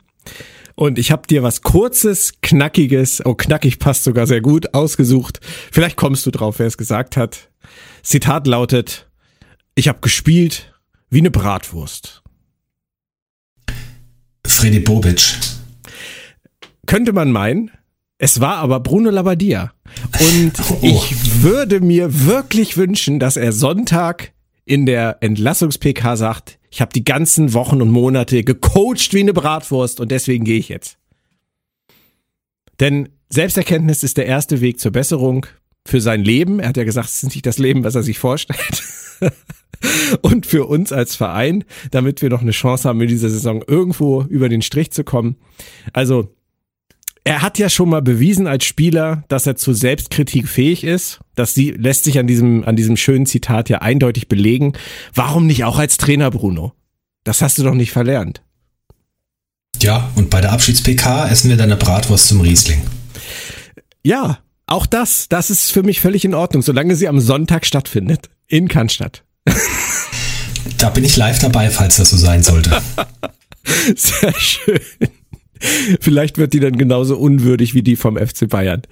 Und ich habe dir was kurzes, knackiges, oh knackig passt sogar sehr gut, ausgesucht. Vielleicht kommst du drauf, wer es gesagt hat. Zitat lautet, ich habe gespielt wie eine Bratwurst. Freddy Bobic. Könnte man meinen, es war aber Bruno Labbadia. Und oh. ich würde mir wirklich wünschen, dass er Sonntag in der Entlassungs-PK sagt, ich habe die ganzen Wochen und Monate gecoacht wie eine Bratwurst und deswegen gehe ich jetzt. Denn Selbsterkenntnis ist der erste Weg zur Besserung für sein Leben. Er hat ja gesagt, es ist nicht das Leben, was er sich vorstellt. und für uns als Verein, damit wir noch eine Chance haben, in dieser Saison irgendwo über den Strich zu kommen. Also er hat ja schon mal bewiesen als Spieler, dass er zu Selbstkritik fähig ist. Das lässt sich an diesem, an diesem schönen Zitat ja eindeutig belegen. Warum nicht auch als Trainer, Bruno? Das hast du doch nicht verlernt. Ja, und bei der Abschieds-PK essen wir deine Bratwurst zum Riesling. Ja, auch das, das ist für mich völlig in Ordnung, solange sie am Sonntag stattfindet. In Cannstatt. Da bin ich live dabei, falls das so sein sollte. Sehr schön. Vielleicht wird die dann genauso unwürdig wie die vom FC Bayern.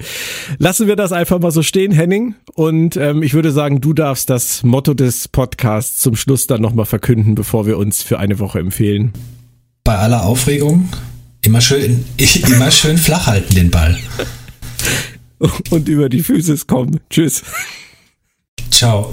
Lassen wir das einfach mal so stehen, Henning. Und ähm, ich würde sagen, du darfst das Motto des Podcasts zum Schluss dann nochmal verkünden, bevor wir uns für eine Woche empfehlen. Bei aller Aufregung immer schön, immer schön flach halten den Ball. Und über die Füße kommen. Tschüss. Ciao.